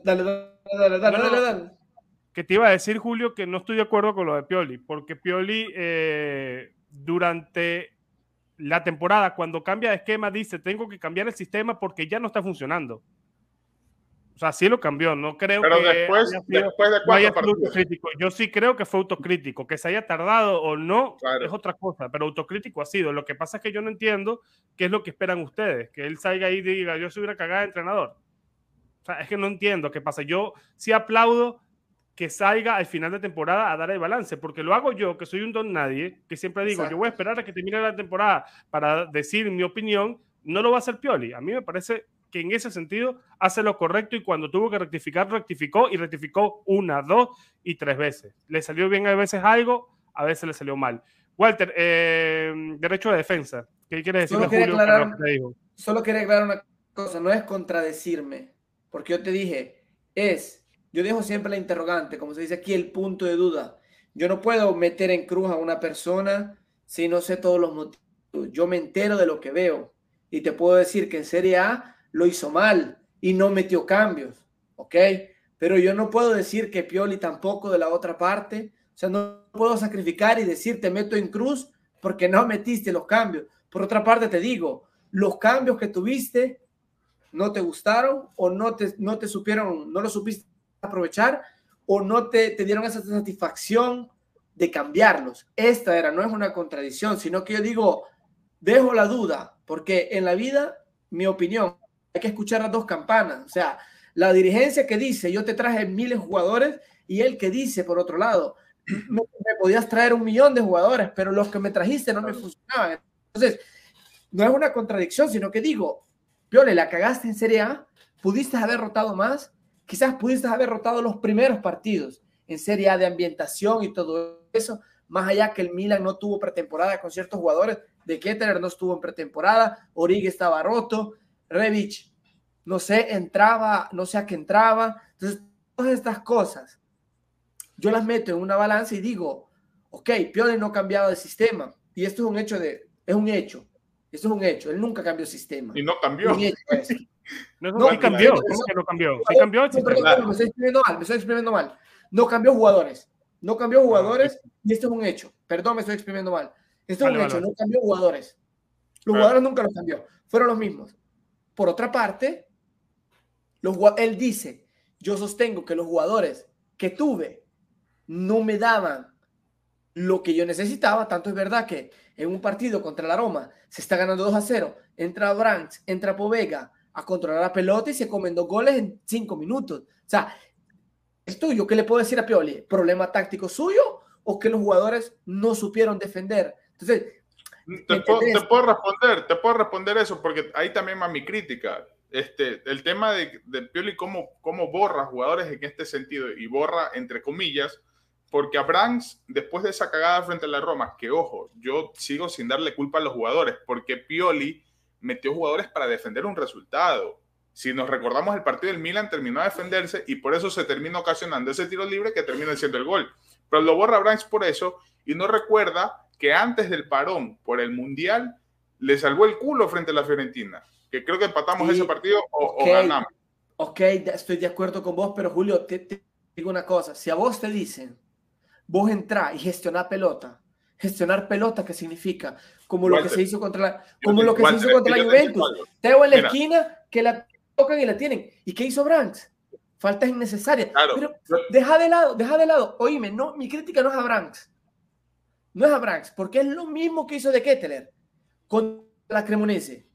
dale, dale, dale, no, dale, dale, Que te iba a decir, Julio, que no estoy de acuerdo con lo de Pioli, porque Pioli eh, durante la temporada, cuando cambia de esquema, dice, tengo que cambiar el sistema porque ya no está funcionando. O sea, sí lo cambió, no creo Pero que después, después de cuatro autocrítico. Yo sí creo que fue autocrítico, que se haya tardado o no es otra cosa, pero autocrítico ha sido. Lo que pasa es que yo no entiendo qué es lo que esperan ustedes, que él salga ahí y diga, yo soy una cagada de entrenador. O sea, es que no entiendo qué pasa. Yo sí aplaudo que salga al final de temporada a dar el balance, porque lo hago yo, que soy un don nadie, que siempre digo, yo voy a esperar a que termine la temporada para decir mi opinión, no lo va a hacer Pioli. A mí me parece que en ese sentido hace lo correcto y cuando tuvo que rectificar, rectificó y rectificó una, dos y tres veces. Le salió bien a veces algo, a veces le salió mal. Walter, eh, derecho de defensa. ¿Qué quiere decir solo Julio aclarar, Solo quería aclarar una cosa, no es contradecirme, porque yo te dije, es, yo dejo siempre la interrogante, como se dice aquí, el punto de duda. Yo no puedo meter en cruz a una persona si no sé todos los motivos. Yo me entero de lo que veo y te puedo decir que en Serie A lo hizo mal y no metió cambios, ¿ok? Pero yo no puedo decir que Pioli tampoco de la otra parte, o sea, no puedo sacrificar y decir te meto en cruz porque no metiste los cambios. Por otra parte te digo, los cambios que tuviste no te gustaron o no te, no te supieron, no lo supiste aprovechar o no te, te dieron esa satisfacción de cambiarlos. Esta era, no es una contradicción, sino que yo digo, dejo la duda, porque en la vida, mi opinión, hay que escuchar las dos campanas. O sea, la dirigencia que dice, yo te traje miles de jugadores, y el que dice, por otro lado, me, podías traer un millón de jugadores, pero los que me trajiste no me funcionaban. Entonces, no es una contradicción, sino que digo, Piole, la cagaste en Serie A, pudiste haber rotado más, quizás pudiste haber rotado los primeros partidos en Serie A de ambientación y todo eso, más allá que el Milan no tuvo pretemporada con ciertos jugadores, de Ketterer no estuvo en pretemporada, Origue estaba roto, Revich, no sé, entraba, no sé a qué entraba. Entonces, todas estas cosas, yo las meto en una balanza y digo, ok, Pione no ha cambiado de sistema. Y esto es un hecho de, es un hecho. Esto es un hecho. Él nunca cambió sistema. Y no cambió. no, no, cambió. ¿Cómo que no cambió? Sí cambió. me estoy exprimiendo mal, me estoy exprimiendo mal. No cambió jugadores. No cambió jugadores y esto es un hecho. Perdón, me estoy exprimiendo mal. Esto es un hecho, no cambió jugadores. Los jugadores nunca los cambió, fueron los mismos. Por otra parte, los, él dice, yo sostengo que los jugadores que tuve no me daban lo que yo necesitaba, tanto es verdad que en un partido contra la Roma se está ganando 2 a 0, entra Branks, entra Povega a controlar la pelota y se comen dos goles en cinco minutos. O sea, es tuyo, ¿qué le puedo decir a Pioli? ¿Problema táctico suyo o que los jugadores no supieron defender? Entonces, te puedo, responder, te puedo responder eso, porque ahí también va mi crítica. Este, el tema de, de Pioli, cómo, cómo borra jugadores en este sentido, y borra entre comillas, porque a Branks, después de esa cagada frente a la Roma, que ojo, yo sigo sin darle culpa a los jugadores, porque Pioli metió jugadores para defender un resultado. Si nos recordamos el partido del Milan terminó a defenderse y por eso se termina ocasionando ese tiro libre que termina siendo el gol. Pero lo borra Branks por eso y no recuerda que antes del parón por el Mundial le salvó el culo frente a la Fiorentina, que creo que empatamos ese partido o, ganamos. Ok, estoy de acuerdo con vos, pero Julio, te, digo una cosa, si a vos te dicen, vos entrá y gestionar pelota, gestionar pelota, ¿qué significa? Como lo que se hizo contra la, como lo que se hizo contra la Juventus. Teo en la esquina que la tocan y la tienen. ¿Y qué hizo Branks? Faltas innecesarias. Pero deja de lado, deja de lado. Oíme, no, mi crítica no es a Branks no es a Branks, porque es lo mismo que hizo de Kettler con la Cremonese.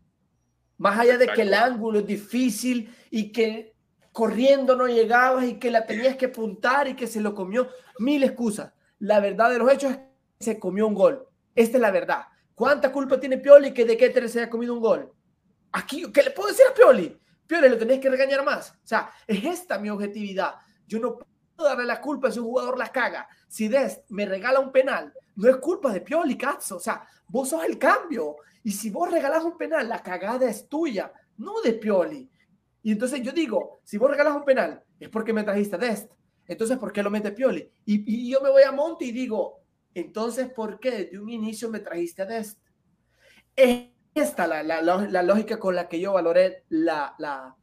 Más allá de que el ángulo es difícil y que corriendo no llegabas y que la tenías que apuntar y que se lo comió, mil excusas. La verdad de los hechos es que se comió un gol. Esta es la verdad. ¿Cuánta culpa tiene Pioli que de Kettler se haya comido un gol? Aquí, ¿qué le puedo decir a Pioli? Pioli, lo tenés que regañar más. O sea, es esta mi objetividad. Yo no puedo darle la culpa si un jugador la caga. Si Dest me regala un penal, no es culpa de Pioli, Cazzo. O sea, vos sos el cambio. Y si vos regalás un penal, la cagada es tuya, no de Pioli. Y entonces yo digo, si vos regalas un penal, es porque me trajiste a Dest. Entonces, ¿por qué lo mete Pioli? Y, yo me voy a Monte y digo, entonces, ¿por qué desde un inicio me trajiste a Dest? Es esta la, la, la, lógica con la que yo valoré la, la,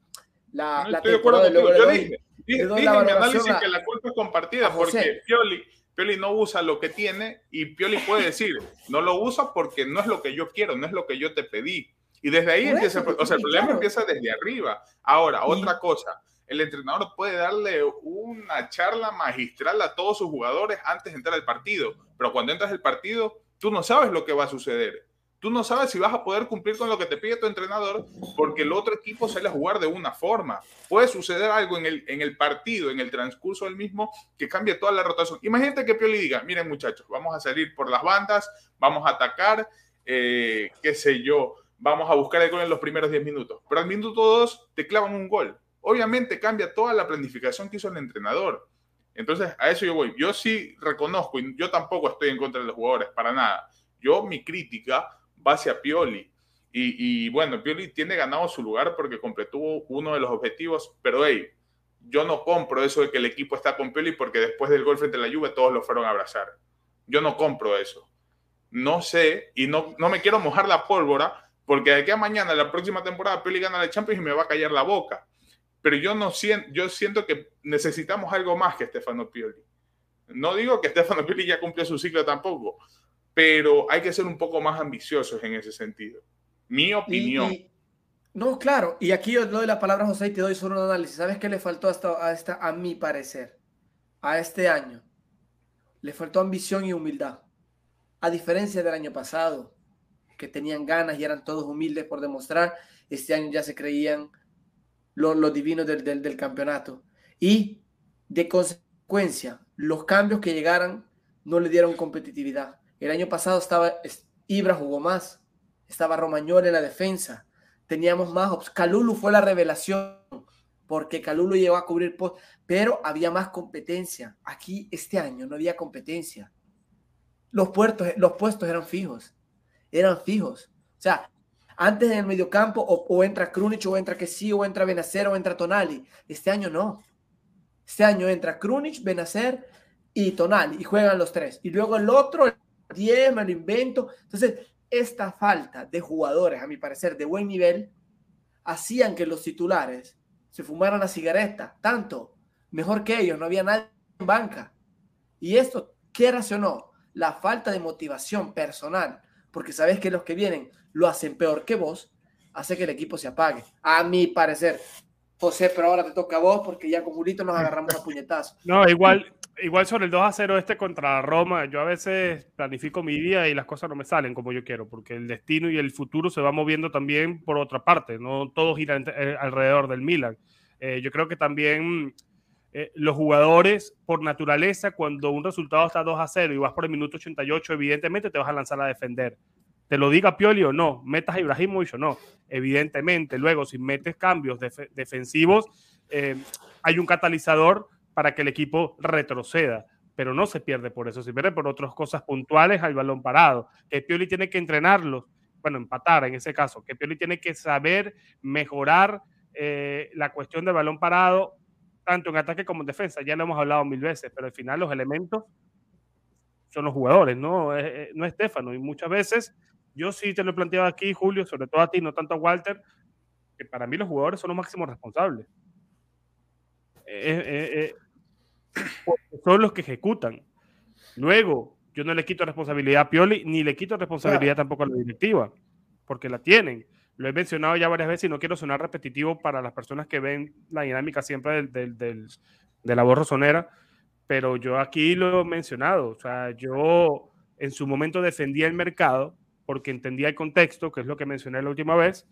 la, la temporada de Yo dije, dije, mi análisis que la culpa es compartida porque Pioli Pioli no usa lo que tiene y Pioli puede decir, no lo usa porque no es lo que yo quiero, no es lo que yo te pedí. Y desde ahí empieza, o sea, el problema empieza desde arriba. Ahora, otra cosa, el entrenador puede darle una charla magistral a todos sus jugadores antes de entrar al partido, pero cuando entras al partido, tú no sabes lo que va a suceder. Tú no sabes si vas a poder cumplir con lo que te pide tu entrenador porque el otro equipo sale a jugar de una forma. Puede suceder algo en el, en el partido, en el transcurso del mismo, que cambie toda la rotación. Imagínate que Pioli diga, miren muchachos, vamos a salir por las bandas, vamos a atacar, eh, qué sé yo, vamos a buscar el gol en los primeros 10 minutos. Pero al minuto 2 te clavan un gol. Obviamente cambia toda la planificación que hizo el entrenador. Entonces, a eso yo voy. Yo sí reconozco, y yo tampoco estoy en contra de los jugadores, para nada. Yo, mi crítica va hacia Pioli. Y, bueno, Pioli tiene ganado su lugar porque completó uno de los objetivos, pero hey, yo no compro eso de que el equipo está con Pioli porque después del gol frente a la Juve todos lo fueron a abrazar. Yo no compro eso. No sé, y no, no me quiero mojar la pólvora, porque de aquí a mañana, la próxima temporada, Pioli gana la Champions y me va a callar la boca. Pero yo no siento, yo siento que necesitamos algo más que Stefano Pioli. No digo que Stefano Pioli ya cumplió su ciclo tampoco, pero hay que ser un poco más ambiciosos en ese sentido. Mi opinión. no, claro, y aquí yo doy la palabra a José y te doy solo un análisis. ¿Sabes qué le faltó hasta, a, esta, a mi parecer? A este año. Le faltó ambición y humildad. A diferencia del año pasado, que tenían ganas y eran todos humildes por demostrar, este año ya se creían los lo divinos del, del, del campeonato. Y de consecuencia, los cambios que llegaran no le dieron competitividad. El año pasado estaba Ibra jugó más, estaba Romagnol en la defensa, teníamos más. Calulu fue la revelación, porque Calulu llegó a cubrir post, pero había más competencia. Aquí este año no había competencia. Los, puertos, los puestos eran fijos, eran fijos. O sea, antes en el mediocampo o, o entra Krunic o entra Kessi o entra Benacer o entra Tonali. Este año no. Este año entra Krunic, Benacer y Tonali y juegan los tres. Y luego el otro, 10, me lo invento. Entonces, esta falta de jugadores, a mi parecer, de buen nivel, hacían que los titulares se fumaran la cigareta, tanto, mejor que ellos, no había nadie en banca. Y esto, quieras o la falta de motivación personal, porque sabes que los que vienen lo hacen peor que vos, hace que el equipo se apague. A mi parecer. José, pero ahora te toca a vos porque ya con Julito nos agarramos a puñetazos. No, igual, igual sobre el 2 a 0 este contra Roma, yo a veces planifico mi día y las cosas no me salen como yo quiero, porque el destino y el futuro se va moviendo también por otra parte, no todo gira eh, alrededor del Milan. Eh, yo creo que también eh, los jugadores, por naturaleza, cuando un resultado está 2 a 0 y vas por el minuto 88, evidentemente te vas a lanzar a defender. Te lo diga Pioli o no, metas a Ibrahimovic o no, evidentemente. Luego, si metes cambios defensivos, hay un catalizador para que el equipo retroceda, pero no se pierde por eso, se pierde por otras cosas puntuales al balón parado. Que Pioli tiene que entrenarlo, bueno, empatar en ese caso, que Pioli tiene que saber mejorar eh, la cuestión del balón parado, tanto en ataque como en defensa. Ya lo hemos hablado mil veces, pero al final los elementos son los jugadores, no, es, no es Estefano. Y muchas veces, yo sí te lo he planteado aquí, Julio, sobre todo a ti, no tanto a Walter, que para mí los jugadores son los máximos responsables. Eh, eh, son los que ejecutan. Luego, yo no le quito responsabilidad a Pioli, ni le quito responsabilidad tampoco a la directiva, porque la tienen. Lo he mencionado ya varias veces y no quiero sonar repetitivo para las personas que ven la dinámica siempre del, del, de la voz rosonera, pero yo aquí lo he mencionado. O sea, yo en su momento defendía el mercado porque entendía el contexto, que es lo que mencioné la última vez,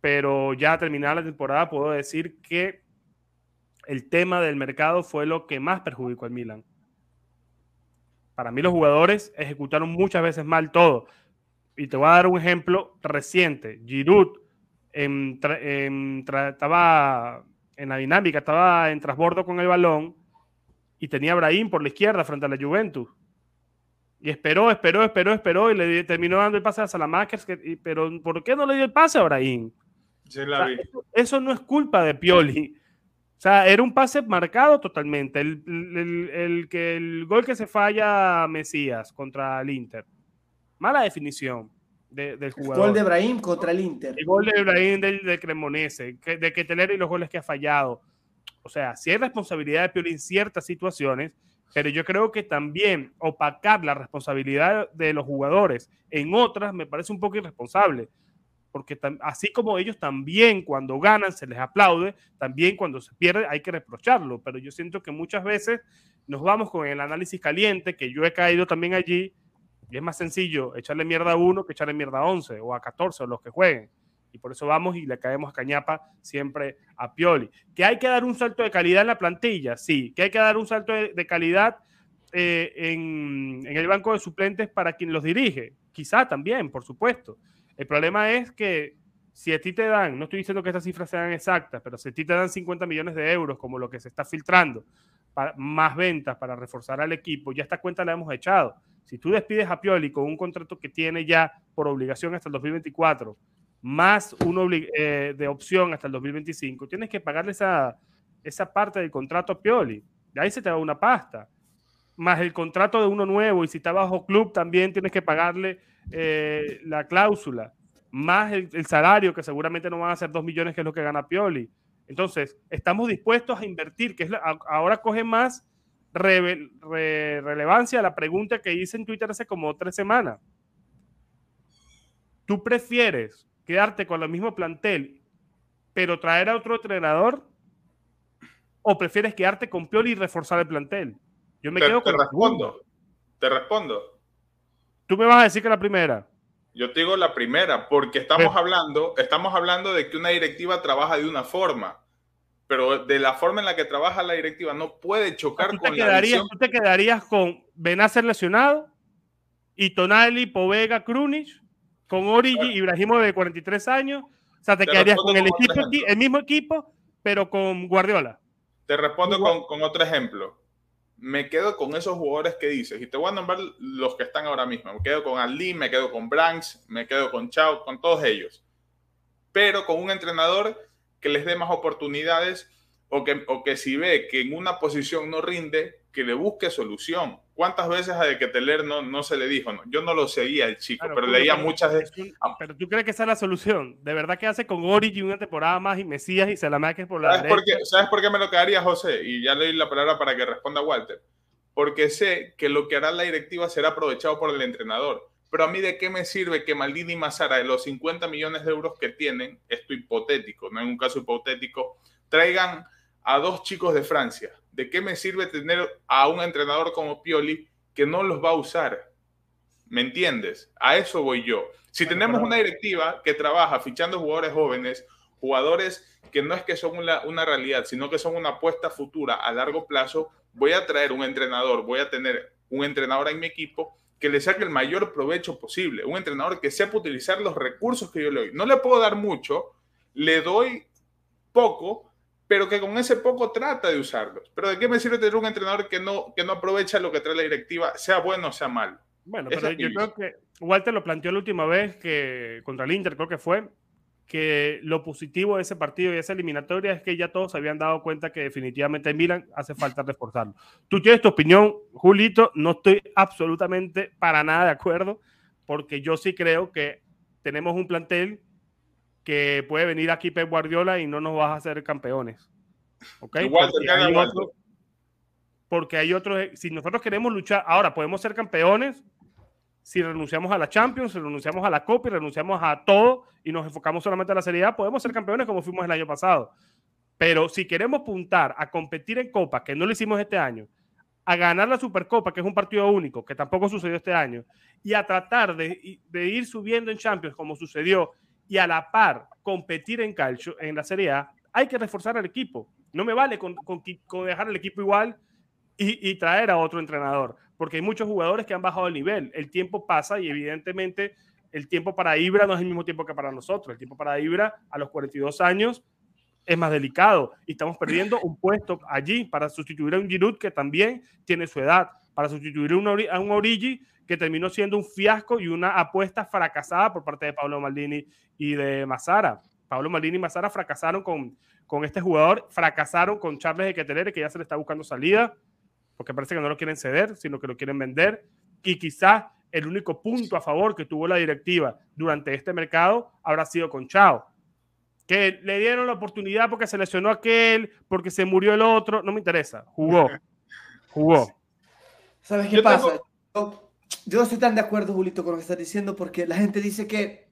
pero ya terminada la temporada puedo decir que el tema del mercado fue lo que más perjudicó al Milan. Para mí los jugadores ejecutaron muchas veces mal todo. Y te voy a dar un ejemplo reciente. Giroud estaba en la dinámica, estaba en trasbordo con el balón y tenía a Brahim por la izquierda frente a la Juventus. Y esperó, esperó, esperó, esperó y le terminó dando el pase a Salamakers. pero ¿por qué no le dio el pase a Brahim? eso, eso, no es culpa de Pioli. O sea, era un pase marcado totalmente. El, el, el, que, el gol que se falla Mesías contra el Inter. Mala definición de, del jugador. El gol de Brahim contra el Inter. El gol de Brahim del, del Cremonese, que, de que tener y los goles que ha fallado. O sea, sí hay responsabilidad de Pioli en ciertas situaciones, pero yo creo que también opacar la responsabilidad de los jugadores en otras me parece un poco irresponsable porque así como ellos también cuando ganan se les aplaude, también cuando se pierde hay que reprocharlo, pero yo siento que muchas veces nos vamos con el análisis caliente, que yo he caído también allí, y es más sencillo echarle mierda a uno que echarle mierda a 11 o a 14 o los que jueguen. Y por eso vamos y le caemos a Cañapa siempre a Pioli. ¿Que hay que dar un salto de calidad en la plantilla? Sí. ¿Que hay que dar un salto de, calidad eh, en, en el banco de suplentes para quien los dirige? Quizá también, por supuesto El problema es que si a ti te dan, no estoy diciendo que estas cifras sean exactas, pero si a ti te dan 50 millones de euros, como lo que se está filtrando, para, más ventas para reforzar al equipo, ya esta cuenta la hemos echado. Si tú despides a Pioli con un contrato que tiene ya por obligación hasta el 2024, más uno eh, de opción hasta el 2025, tienes que pagarle esa, esa parte del contrato a Pioli. De ahí se te da una pasta. Más el contrato de uno nuevo, y si está bajo club, también tienes que pagarle eh, la cláusula más el, salario, que seguramente no van a ser 2 millones, que es lo que gana Pioli. Entonces, estamos dispuestos a invertir, que es ahora coge más relevancia la pregunta que hice en Twitter hace como tres semanas. ¿Tú prefieres quedarte con el mismo plantel, pero traer a otro entrenador? ¿O prefieres quedarte con Pioli y reforzar el plantel? Yo me quedo con. Te respondo. Te respondo. Tú me vas a decir que la primera. Yo te digo la primera, porque estamos hablando, estamos hablando de que una directiva trabaja de una forma, pero de la forma en la que trabaja la directiva no puede chocar ¿Tú con la visión. ¿Tú te quedarías con Benacer lesionado y Tonali, Povega, Krunic, con Origi, Ibrahimo de 43 años? O sea, te, quedarías con el, equipo, el mismo equipo, pero con Guardiola. Te respondo con, con otro ejemplo me quedo con esos jugadores que dices. Y te voy a nombrar los que están ahora mismo. Me quedo con Ali, me quedo con Branks, me quedo con Chao, con todos ellos. Pero con un entrenador que les dé más oportunidades o que, o que si ve que en una posición no rinde, que le busque solución. ¿Cuántas veces a De Keteler no, no se le dijo? No, yo no lo seguía el chico, pero leía muchas veces. Ah. Pero tú crees que esa es la solución. ¿De verdad que hace con Origi una temporada más y Mesías y es por la ¿Sabes por, qué, ¿Sabes por qué me lo quedaría, José? Y ya le doy la palabra para que responda Walter. Porque sé que lo que hará la directiva será aprovechado por el entrenador. Pero a mí de qué me sirve que Maldini y Mazara, de los 50 millones de euros que tienen, esto hipotético, no en un caso hipotético, traigan a dos chicos de Francia ¿de qué me sirve tener a un entrenador como Pioli que no los va a usar? ¿Me entiendes? A eso voy yo. Si tenemos una directiva que trabaja fichando jugadores jóvenes, jugadores que no es que son una, una, realidad, sino que son una apuesta futura a largo plazo, voy a traer un entrenador, voy a tener un entrenador en mi equipo que le saque el mayor provecho posible, un entrenador que sepa utilizar los recursos que yo le doy. No le puedo dar mucho, le doy poco, pero que con ese poco trata de usarlos. Pero ¿de qué me sirve tener un entrenador que no, que no aprovecha lo que trae la directiva, sea bueno o sea malo? Bueno, pero yo creo que Walter lo planteó la última vez que contra el Inter, creo que fue, que lo positivo de ese partido y esa eliminatoria es que ya todos se habían dado cuenta que definitivamente en Milan hace falta reforzarlo. Tú tienes tu opinión, Julito, no estoy absolutamente para nada de acuerdo, porque yo sí creo que tenemos un plantel que puede venir aquí Pep Guardiola y no nos vas a hacer campeones. ¿Ok? porque, hay otro, porque hay otros. Si nosotros queremos luchar, ahora podemos ser campeones si renunciamos a la Champions, si renunciamos a la Copa y renunciamos a todo y nos enfocamos solamente a la Serie A, podemos ser campeones como fuimos el año pasado. Pero si queremos apuntar a competir en Copa, que no lo hicimos este año, a ganar la Supercopa, que es un partido único, que tampoco sucedió este año, y a tratar de, de ir subiendo en Champions, como sucedió y a la par competir en calcio, en la Serie A, hay que reforzar al equipo. No me vale con, dejar el equipo igual y, traer a otro entrenador, porque hay muchos jugadores que han bajado el nivel. El tiempo pasa y evidentemente el tiempo para Ibra no es el mismo tiempo que para nosotros. El tiempo para Ibra a los 42 años es más delicado y estamos perdiendo un puesto allí para sustituir a un Giroud que también tiene su edad, para sustituir a un Origi que terminó siendo un fiasco y una apuesta fracasada por parte de Pablo Maldini y de Mazara. Pablo Maldini y Mazara fracasaron con, con este jugador, fracasaron con Charles de Ketelere, que ya se le está buscando salida, porque parece que no lo quieren ceder, sino que lo quieren vender. Y quizás el único punto a favor que tuvo la directiva durante este mercado habrá sido con Chao. Que le dieron la oportunidad porque se lesionó aquel, porque se murió el otro, no me interesa. Jugó. Jugó. ¿Sabes qué pasa? yo no estoy tan de acuerdo, Julito, con lo que estás diciendo, porque la gente dice que,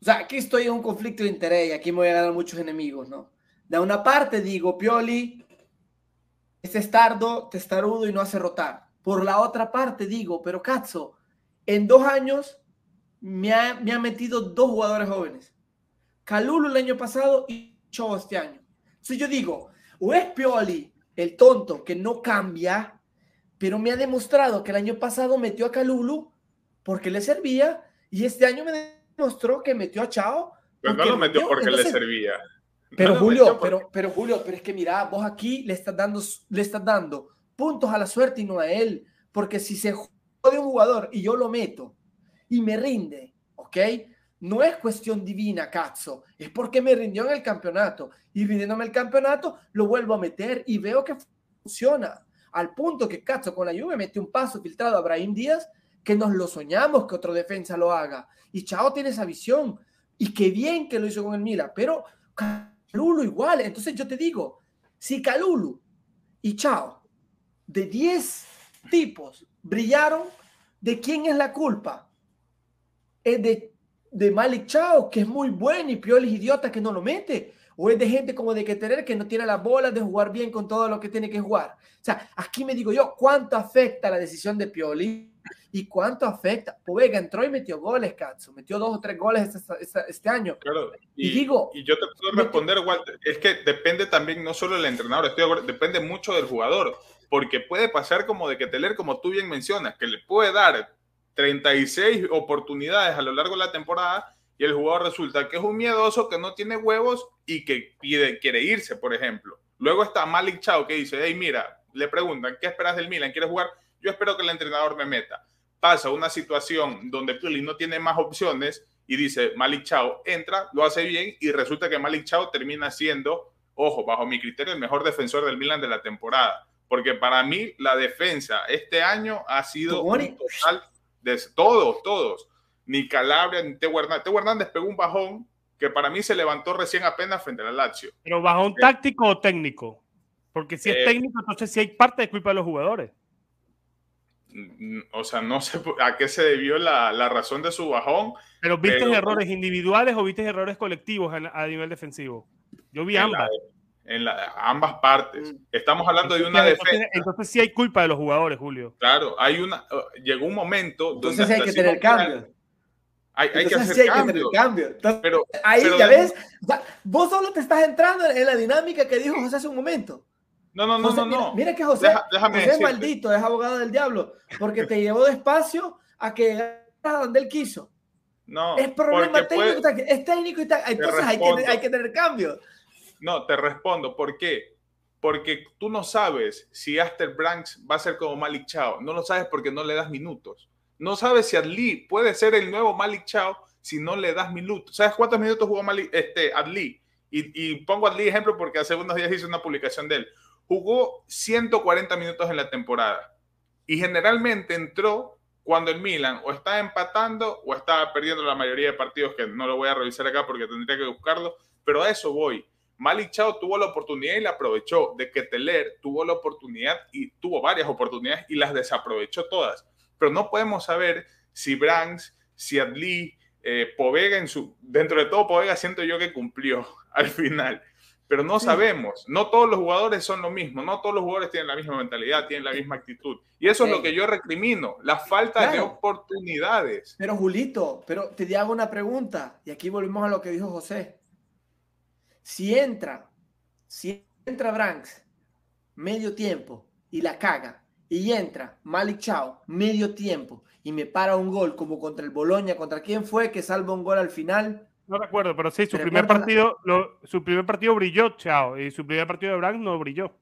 o sea, aquí estoy en un conflicto de interés y aquí me voy a ganar muchos enemigos, ¿no? De una parte digo, Pioli es estardo, testarudo y no hace rotar. Por la otra parte digo, pero Cazzo, en dos años me ha, me ha metido dos jugadores jóvenes. Calulu el año pasado y Cho este año. Entonces yo digo, o es Pioli el tonto que no cambia, pero me ha demostrado que el año pasado metió a Calulu porque le servía y este año me mostró que metió a Chao. Pero no lo metió porque le servía. Pero Julio, pero, pero Julio, pero es que mira, vos aquí le estás dando, le estás dando puntos a la suerte y no a él. Porque si se jode un jugador y yo lo meto y me rinde, ¿ok? No es cuestión divina, cazzo. Es porque me rindió en el campeonato. Y rindiéndome el campeonato, lo vuelvo a meter y veo que funciona. Al punto que Cazzo con la Juve mete un paso filtrado a Brahim Díaz que nos lo soñamos que otro defensa lo haga. Y Chao tiene esa visión. Y qué bien que lo hizo con el Mila. Pero Calulu igual. Entonces yo te digo, si Calulu y Chao de 10 tipos brillaron, ¿de quién es la culpa? ¿Es de, de Malik Chao, que es muy bueno y Pioli es idiota que no lo mete? ¿O es de gente como de que tener que no tiene la bola de jugar bien con todo lo que tiene que jugar? O sea, aquí me digo yo, ¿cuánto afecta la decisión de Pioli? ¿Y cuánto afecta? Povega entró y metió goles, Katsu. Metió dos o tres goles este, este, año. Claro. Y, digo. Y yo te puedo responder, Walter. Es que depende también no solo del entrenador, estoy depende mucho del jugador. Porque puede pasar como de que Teler, como tú bien mencionas, que le puede dar 36 oportunidades a lo largo de la temporada y el jugador resulta que es un miedoso que no tiene huevos y que pide, quiere irse, por ejemplo. Luego está Malik Chao que dice, hey, mira, le preguntan, ¿qué esperas del Milan? ¿Quieres jugar? Yo espero que el entrenador me meta pasa una situación donde Pioli no tiene más opciones y dice Malik Chao entra, lo hace bien y resulta que Malik Chao termina siendo, ojo, bajo mi criterio, el mejor defensor del Milan de la temporada. Porque para mí la defensa este año ha sido un total de todos, todos. Ni Calabria, ni Teo Hernández. Teo Hernández pegó un bajón que para mí se levantó recién apenas frente al Lazio. ¿Pero bajón eh, táctico o técnico? Porque si es eh, técnico, entonces sí hay parte de culpa de los jugadores o sea, no sé a qué se debió la, la razón de su bajón. Pero ¿viste errores individuales o viste errores colectivos a, nivel defensivo? Yo vi ambas. en ambas partes. Mm. Estamos hablando de una defensa. Entonces sí hay culpa de los jugadores, Julio. Claro, hay una, uh, llegó un momento entonces hay que tener cambio. Hay, hay, que hacer cambio. cambio. pero, ahí ya ves, vos solo te estás entrando en la dinámica que dijo José hace un momento. No, no, no, no, no. Mira, que José, es maldito, es abogado del diablo, porque te llevó despacio a que a donde él quiso. No, es problema técnico, es técnico y tal. Entonces hay que, hay que tener cambio. No, te respondo. ¿Por qué? Porque tú no sabes si Aster Branks va a ser como Malik Chao. No lo sabes porque no le das minutos. No sabes si Adli puede ser el nuevo Malik Chao si no le das minutos. ¿Sabes cuántos minutos jugó Malik, este, Adli? Y, y pongo Adli ejemplo porque hace unos días hice una publicación de él jugó 140 minutos en la temporada y generalmente entró cuando el Milan o estaba empatando o estaba perdiendo la mayoría de partidos, que no lo voy a revisar acá porque tendría que buscarlo, pero a eso voy. Malik Chao tuvo la oportunidad y la aprovechó, de que Teler tuvo la oportunidad y tuvo varias oportunidades y las desaprovechó todas. Pero no podemos saber si Branks, si Adli, eh, Povega, su, dentro de todo Povega siento yo que cumplió al final pero no sabemos. No todos los jugadores son lo mismo, no todos los jugadores tienen la misma mentalidad, tienen la misma actitud. Y eso es lo que yo recrimino, la falta de oportunidades. Pero Julito, pero te hago una pregunta, y aquí volvemos a lo que dijo José. Si entra, si entra Branks medio tiempo y la caga, y entra Malik Chao medio tiempo y me para un gol como contra el Boloña, ¿contra quién fue que salva un gol al final? No recuerdo, pero sí, su primer partido, su primer partido brilló, chao, y su primer partido de Branks no brilló.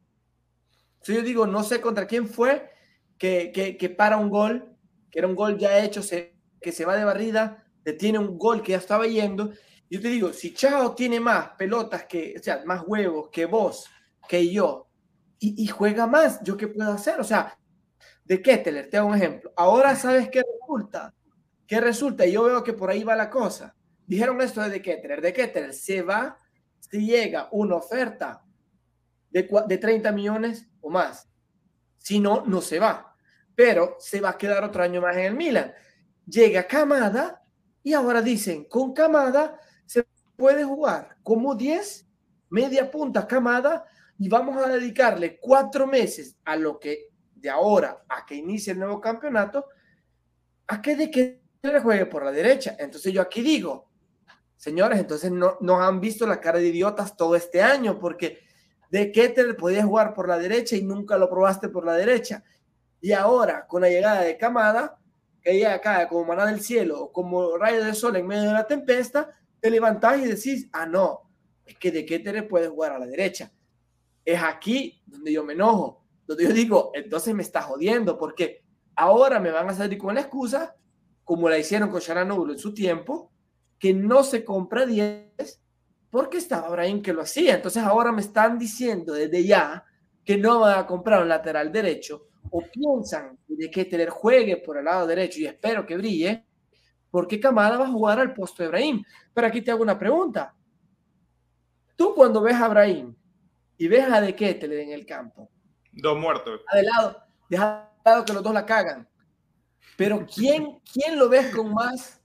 Sí, yo digo, no sé contra quién fue que, que, para un gol, que era un gol ya hecho, se, que se va de barrida, detiene un gol que ya estaba yendo. Yo te digo, si Chao tiene más pelotas que, o sea, más huevos que vos, que yo, y, y juega más, ¿yo qué puedo hacer? O sea, de Kettler, te hago un ejemplo. Ahora sabes qué resulta. ¿Qué resulta? Y yo veo que por ahí va la cosa Dijeron esto de Kettler. De Kettler se va si llega una oferta de, de 30 millones o más. Si no, no se va. Pero se va a quedar otro año más en el Milan. Llega Camada y ahora dicen, con Camada se puede jugar como 10, media punta Camada y vamos a dedicarle cuatro meses a lo que de ahora a que inicie el nuevo campeonato, a que de que juegue por la derecha. Entonces yo aquí digo, Señores, entonces no nos han visto la cara de idiotas todo este año, porque de Keter podías jugar por la derecha y nunca lo probaste por la derecha. Y ahora, con la llegada de Camada, que ella cae como maná del cielo o como rayo de sol en medio de la tempestad, te levantás y decís, ah, no, es que de qué te puedes jugar a la derecha. Es aquí donde yo me enojo, donde yo digo, entonces me está jodiendo, porque ahora me van a salir con la excusa, como la hicieron con Sharanoglu en su tiempo, que no se compra 10 porque estaba Brahim que lo hacía. Entonces ahora me están diciendo desde ya que no van a comprar un lateral derecho o piensan de que tener juegue por el lado derecho y espero que brille, porque Camada va a jugar al puesto de Brahim. Pero aquí te hago una pregunta. Tú cuando ves a Brahim y ves a De Ketele en el campo. Dos muertos. De lado, deja de lado que los dos la cagan. Pero ¿quién, quién lo ves con más,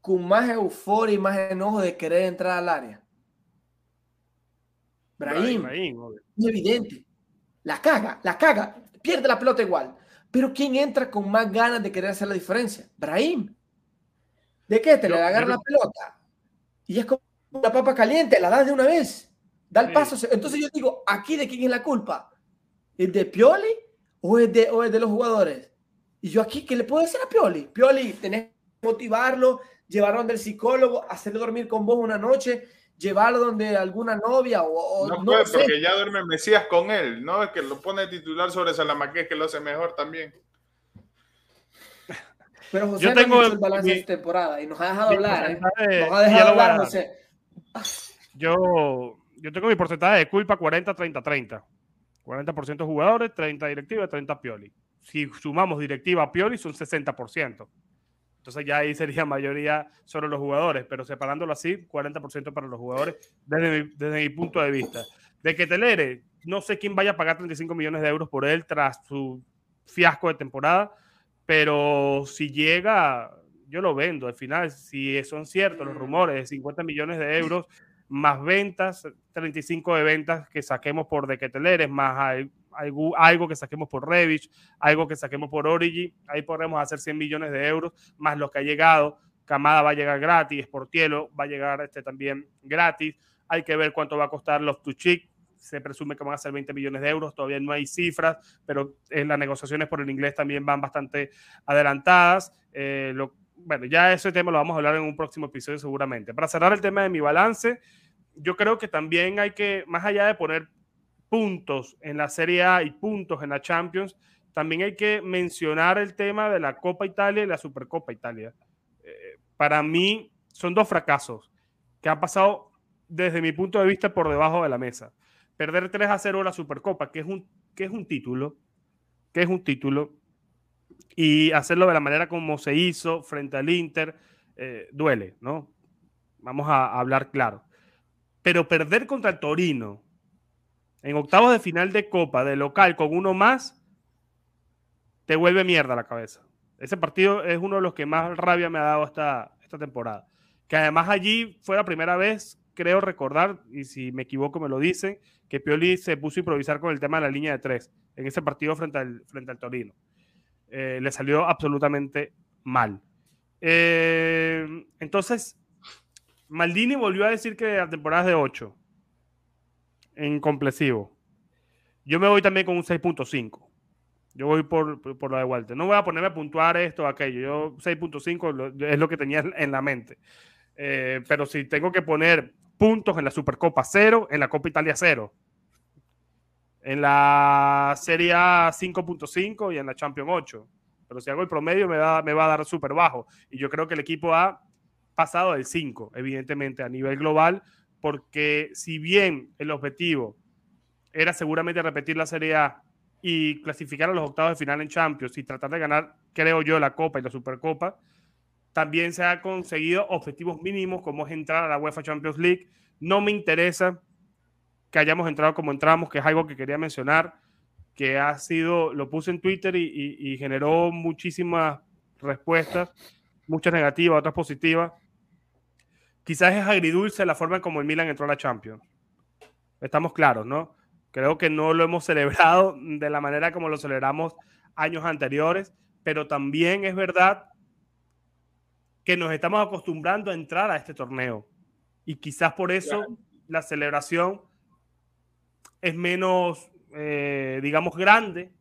con más euforia y más enojo de querer entrar al área? Brahim. es evidente. La caga, la caga. Pierde la pelota igual. Pero ¿quién entra con más ganas de querer hacer la diferencia? Brahim. ¿De qué? Te le agarra la pelota. Y es como una papa caliente, la das de una vez. Da el paso. Entonces yo digo, ¿aquí de quién es la culpa? ¿Es de Pioli o es de, o es de los jugadores? Y yo aquí, ¿qué le puedo decir a Pioli? Pioli, tenés que motivarlo, llevarlo del psicólogo, hacerlo dormir con vos una noche, llevarlo donde alguna novia o... no, puede, porque ya duerme Mesías con él, ¿no? Es que lo pone titular sobre Salamaqués, que lo hace mejor también. Pero José yo tengo el balance de temporada y nos ha dejado hablar, ¿eh? Nos ha dejado hablar, José. Yo, yo tengo mi porcentaje de culpa 40-30-30. 40% jugadores, 30 directiva, 30 Pioli. Si sumamos directiva a Pioli son 60%. Entonces ya ahí sería mayoría sobre los jugadores, pero separándolo así, 40% para los jugadores desde mi, desde mi punto de vista. De que Telere, no sé quién vaya a pagar 35 millones de euros por él tras su fiasco de temporada, pero si llega, yo lo vendo. Al final, si son ciertos los rumores de 50 millones de euros, más ventas, 35 de ventas que saquemos por Dequeteleres, más algo, que saquemos por Revich, algo que saquemos por Origi, ahí podremos hacer 100 millones de euros, más los que ha llegado. Camada va a llegar gratis, Portielo va a llegar este también gratis. Hay que ver cuánto va a costar los Tuchik. Se presume que van a ser 20 millones de euros. Todavía no hay cifras, pero las negociaciones por el inglés también van bastante adelantadas. Eh, bueno, ya ese tema lo vamos a hablar en un próximo episodio seguramente. Para cerrar el tema de mi balance, yo creo que también hay que, más allá de poner puntos en la Serie A y puntos en la Champions, también hay que mencionar el tema de la Copa Italia y la Supercopa Italia. Eh, para mí son dos fracasos que han pasado desde mi punto de vista por debajo de la mesa. Perder 3 a 0 la Supercopa, que es un, que es un título, que es un título, y hacerlo de la manera como se hizo frente al Inter, eh, duele, ¿no? Vamos a, hablar claro. Pero perder contra el Torino en octavos de final de Copa, de local, con uno más, te vuelve mierda la cabeza. Ese partido es uno de los que más rabia me ha dado esta, esta temporada. Que además allí fue la primera vez, creo recordar, y si me equivoco me lo dicen, que Pioli se puso a improvisar con el tema de la línea de tres en ese partido frente al, frente al Torino. Eh, le salió absolutamente mal. Eh, entonces, Maldini volvió a decir que la temporada de 8 en complexivo. Yo me voy también con un 6.5. Yo voy por, por, la de Walter. No voy a ponerme a puntuar esto o aquello. Yo 6.5 es lo que tenía en la mente. Eh, pero si tengo que poner puntos en la Supercopa 0, en la Copa Italia 0, en la Serie A 5.5 y en la Champions 8. Pero si hago el promedio me, me va a dar súper bajo. Y yo creo que el equipo ha pasado del 5, evidentemente, a nivel global, porque si bien el objetivo era seguramente repetir la Serie A y clasificar a los octavos de final en Champions y tratar de ganar, creo yo, la Copa y la Supercopa, también se han conseguido objetivos mínimos como es entrar a la UEFA Champions League. No me interesa que hayamos entrado como entramos, que es algo que quería mencionar, que ha sido, lo puse en Twitter y, generó muchísimas respuestas, muchas negativas, otras positivas. Quizás es agridulce la forma en como el Milan entró a la Champions. Estamos claros, ¿no? Creo que no lo hemos celebrado de la manera como lo celebramos años anteriores, pero también es verdad que nos estamos acostumbrando a entrar a este torneo. Y quizás por eso la celebración es menos, eh, digamos, grande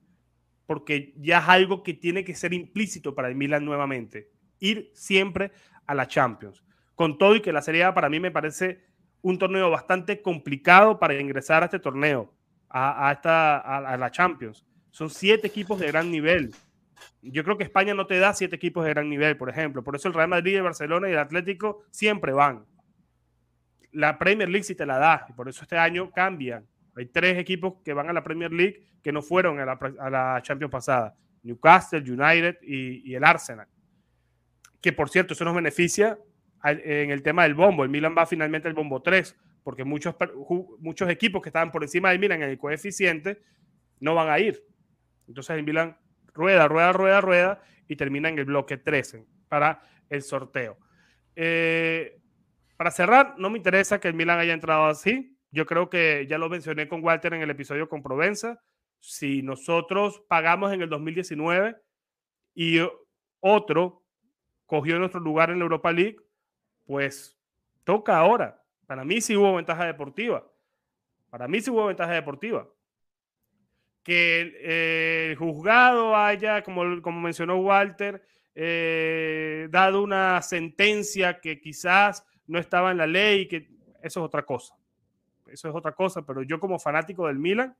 porque ya es algo que tiene que ser implícito para el Milan nuevamente, ir siempre a la Champions. Con todo y que la Serie A para mí me parece un torneo bastante complicado para ingresar a este torneo, a, esta, a la Champions. Son siete equipos de gran nivel. Yo creo que España no te da siete equipos de gran nivel, por ejemplo. Por eso el Real Madrid, el Barcelona y el Atlético siempre van. La Premier League sí te la da, y por eso este año cambian. Hay tres equipos que van a la Premier League que no fueron a la, Champions pasada. Newcastle, United y, el Arsenal. Que por cierto, eso nos beneficia en el tema del bombo. El Milan va finalmente al bombo 3, porque muchos, muchos equipos que estaban por encima del Milan en el coeficiente no van a ir. Entonces el Milan rueda, rueda, rueda, rueda y termina en el bloque 13 para el sorteo. Eh, para cerrar, no me interesa que el Milan haya entrado así. Yo creo que ya lo mencioné con Walter en el episodio con Provenza. Si nosotros pagamos en el 2019 y otro cogió nuestro lugar en la Europa League, pues toca ahora. Para mí sí hubo ventaja deportiva. Para mí sí hubo ventaja deportiva que el juzgado haya, como, como mencionó Walter, eh, dado una sentencia que quizás no estaba en la ley, que eso es otra cosa. Eso es otra cosa, pero yo como fanático del Milan,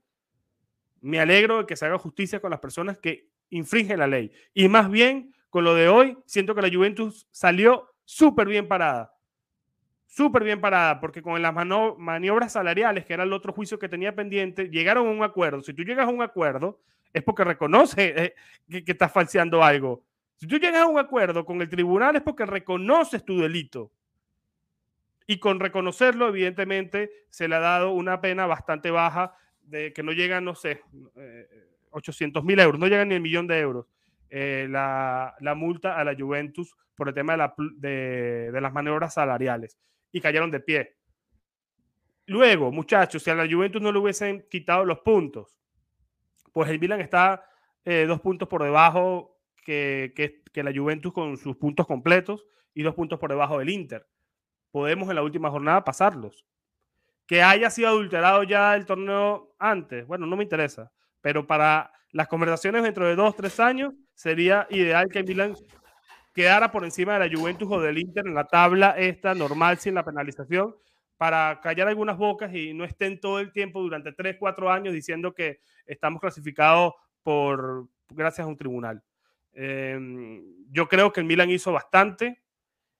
me alegro de que se haga justicia con las personas que infringen la ley. Y más bien, con lo de hoy, siento que la Juventus salió súper bien parada súper bien parada, porque con las maniobras salariales, que era el otro juicio que tenía pendiente, llegaron a un acuerdo. Si tú llegas a un acuerdo, es porque reconoce eh, que, que, estás falseando algo. Si tú llegas a un acuerdo con el tribunal, es porque reconoces tu delito. Y con reconocerlo, evidentemente, se le ha dado una pena bastante baja, de que no llega, no sé, 800 eh, mil euros, no llega ni el millón de euros. Eh, la, la, multa a la Juventus por el tema de, la, de, de las maniobras salariales y cayeron de pie. Luego, muchachos, si a la Juventus no le hubiesen quitado los puntos, pues el Milan está eh, dos puntos por debajo que, que, la Juventus con sus puntos completos y dos puntos por debajo del Inter. Podemos en la última jornada pasarlos. Que haya sido adulterado ya el torneo antes, bueno, no me interesa, pero para las conversaciones dentro de dos, tres años, sería ideal que el Milan quedara por encima de la Juventus o del Inter en la tabla esta normal sin la penalización para callar algunas bocas y no estén todo el tiempo durante 3, 4 años diciendo que estamos clasificados por gracias a un tribunal. Em, yo creo que el Milan hizo bastante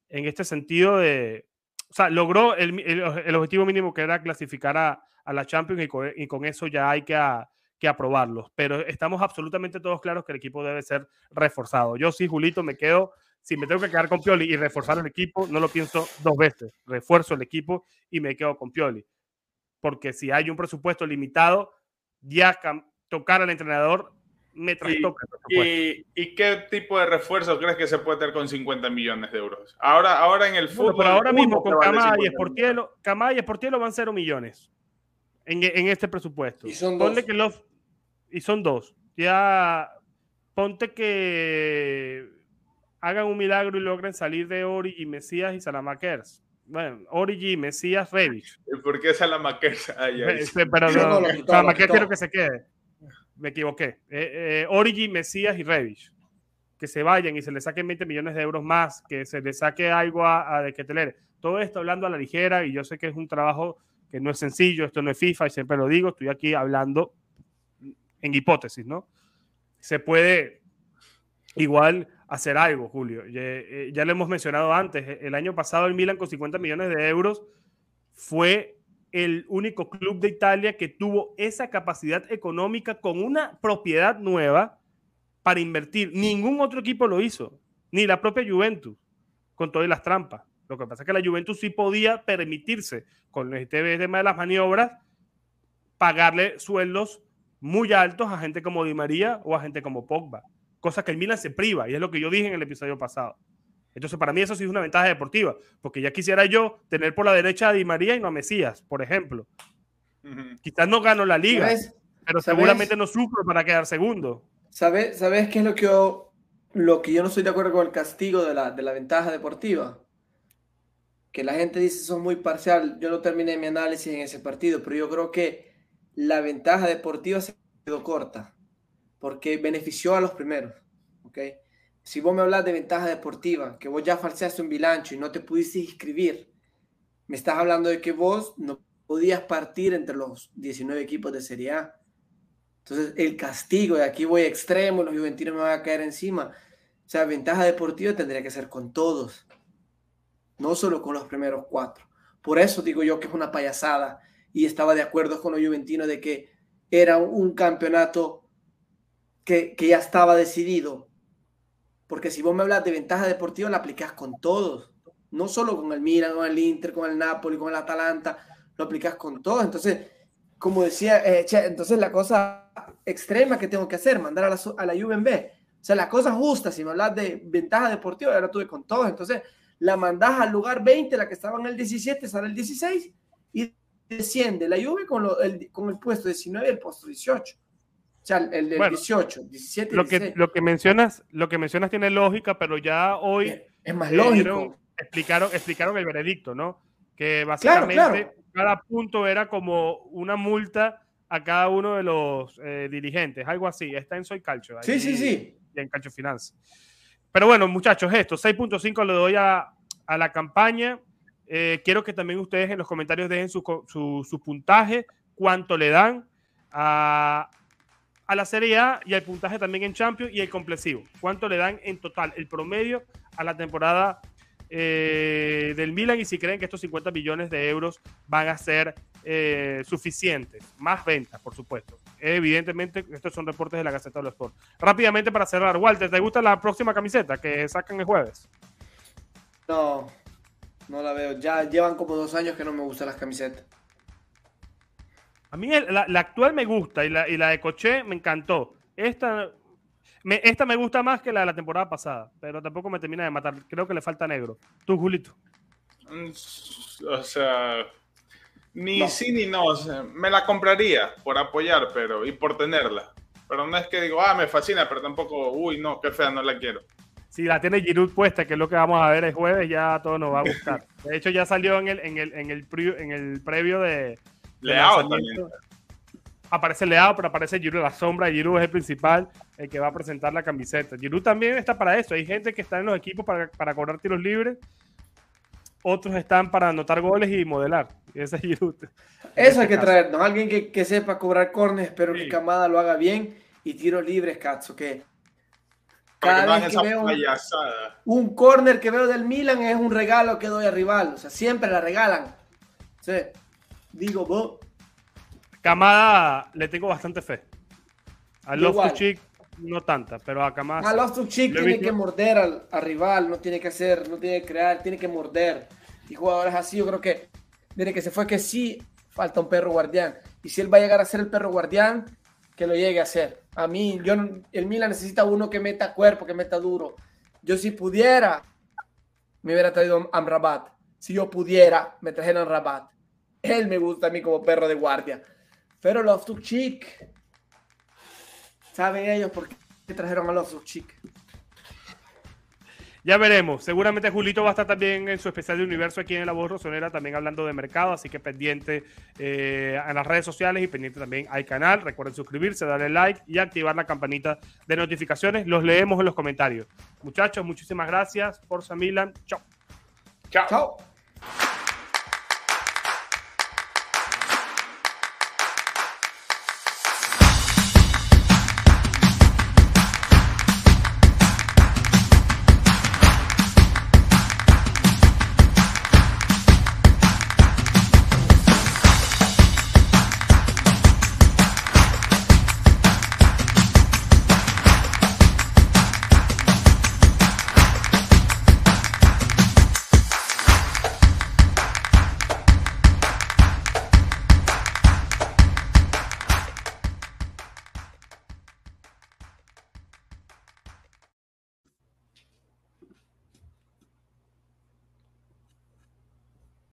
en este sentido de, o sea, logró el, el, objetivo mínimo que era clasificar a, a la Champions y con, y con, eso ya hay que, a, que aprobarlos. Pero estamos absolutamente todos claros que el equipo debe ser reforzado. Yo sí, Julito, me quedo si me tengo que quedar con Pioli y reforzar el equipo, no lo pienso dos veces. Refuerzo el equipo y me quedo con Pioli. Porque si hay un presupuesto limitado, ya tocar al entrenador me trastoca. ¿Y, ¿Y, qué tipo de refuerzo crees que se puede tener con 50 millones de euros? Ahora, ahora en el fútbol. pero ahora mismo con Camada y Sportielo, Camada y Sportielo van 0 millones en, en, este presupuesto. Y son dos. Que los, y son dos. Ya ponte que hagan un milagro y logren salir de Ori y Mesías y Salamakers. Bueno, Origi, Mesías, Revich. ¿Por qué Salamakers? Este, pero no, Salamakers quiero que se quede. Me equivoqué. Eh, eh, Origi, Mesías y Revich. Que se vayan y se le saquen 20 millones de euros más, que se le saque algo a, de que te Todo esto hablando a la ligera y yo sé que es un trabajo que no es sencillo, esto no es FIFA y siempre lo digo, estoy aquí hablando en hipótesis, ¿no? Se puede igual hacer algo, Julio. Eh, ya, lo hemos mencionado antes. E, el año pasado el Milan con 50 millones de euros fue el único club de Italia que tuvo esa capacidad económica con una propiedad nueva para invertir. Ningún otro equipo lo hizo, ni la propia Juventus, con todas las trampas. Lo que pasa es que la Juventus sí podía permitirse, con este tema de las maniobras, pagarle sueldos muy altos a gente como Di María o a gente como Pogba cosa que el Milan se priva, y es lo que yo dije en el episodio pasado. Entonces, para mí eso sí es una ventaja deportiva, porque ya quisiera yo tener por la derecha a Di María y no a Mesías, por ejemplo. Quizás no gano la liga, pero seguramente no sufro para quedar segundo. ¿Sabes, ¿Sabes qué es lo que, yo, lo que yo no estoy de acuerdo con el castigo de la, de la ventaja deportiva? Que la gente dice son muy parcial. Yo no terminé mi análisis en ese partido, pero yo creo que la ventaja deportiva se quedó corta porque benefició a los primeros. ¿ok? Si vos me hablas de ventaja deportiva, que vos ya falseaste un bilancho y no te pudiste inscribir, me estás hablando de que vos no podías partir entre los 19 equipos de Serie A. Entonces, el castigo, de aquí voy extremo, los juventinos me van a caer encima. O sea, ventaja deportiva tendría que ser con todos, no solo con los primeros cuatro. Por eso digo yo que es una payasada y estaba de acuerdo con los juventinos de que era un campeonato que, que ya estaba decidido. Porque si vos me hablas de ventaja deportiva, la aplicas con todos, no solo con el Milan, con el Inter, con el Napoli, con el Atalanta, lo aplicas con todos. Entonces, como decía, eh, entonces la cosa extrema que tengo que hacer, mandar a la, a la Juve en B. O sea, la cosa justa, si me hablas de ventaja deportiva, ya la tuve con todos. Entonces, la mandás al lugar 20, la que estaba en el 17, sale el 16 y desciende la Juve con, el, con el puesto 19 y el puesto 18. O sea, el del 18, 17, lo que, lo que mencionas, lo que mencionas tiene lógica, pero ya hoy es, más lógico. Explicaron, explicaron el veredicto, ¿no? Que básicamente cada punto era como una multa a cada uno de los eh, dirigentes, algo así. Está en Soy Calcio. Sí, sí, sí. Y en Calcio Finance. Pero bueno, muchachos, esto, 6.5 le doy a, a la campaña. Eh, quiero que también ustedes en los comentarios dejen su, su, su puntaje, cuánto le dan a, a, la Serie A y el puntaje también en Champions y el complexivo. Cuánto le dan en total, el promedio a la temporada eh, del Milan y si creen que estos 50 millones de euros van a ser eh, suficientes. Más ventas, por supuesto. Evidentemente, estos son reportes de la Gaceta de los Sport. Rápidamente para cerrar, Walter, ¿te gusta la próxima camiseta que sacan el jueves? No, no la veo. Ya llevan como dos años que no me gustan las camisetas. A mí la, actual me gusta y la, y la de Coche me encantó. Esta me, esta me gusta más que la de la temporada pasada, pero tampoco me termina de matar. Creo que le falta negro. Tú, Julito. Mm, o sea, ni sí ni no. me la compraría por apoyar, pero y por tenerla. Pero no es que digo, ah, me fascina, pero tampoco, uy, no, qué fea, no la quiero. Si la tiene Giroud puesta, que es lo que vamos a ver el jueves, ya todo nos va a gustar. De hecho, ya salió en el, en el, en el, en el previo de. Leao también aparece Leao, pero aparece Giroud, la sombra de Giroud es el principal, el que va a presentar la camiseta. Giroud también está para eso. Hay gente que está en los equipos para, para cobrar tiros libres, otros están para anotar goles y modelar. Ese es Giroud. Eso hay este que traernos, alguien que, que, sepa cobrar cornes, pero que Camada lo haga bien y tiros libres, Katsu, que cada vez que veo un, un corner que veo del Milan es un regalo que doy al rival, o sea, siempre la regalan. Sí. Digo, vos Camada le tengo bastante fe. A Love Chick no tanta, pero a Camada. A Love Chick tiene que morder al, rival, no tiene que hacer, no tiene que crear, tiene que morder. Y jugadores así, yo creo que desde que se fue que sí falta un perro guardián. Y si él va a llegar a ser el perro guardián, que lo llegue a ser. A mí, yo, el Milan necesita uno que meta cuerpo, que meta duro. Yo si pudiera, me hubiera traído a Amrabat. Si yo pudiera, me trajeron a Rabat. Él me gusta a mí como perro de guardia. Pero los Chick, ¿saben ellos por qué trajeron a los Chick? Ya veremos. Seguramente Julito va a estar también en su especial de universo aquí en La Voz Rosonera, también hablando de mercado, así que pendiente eh, en las redes sociales y pendiente también al canal. Recuerden suscribirse, darle like y activar la campanita de notificaciones. Los leemos en los comentarios. Muchachos, muchísimas gracias. Forza Milan. Chao. Chao. Chao.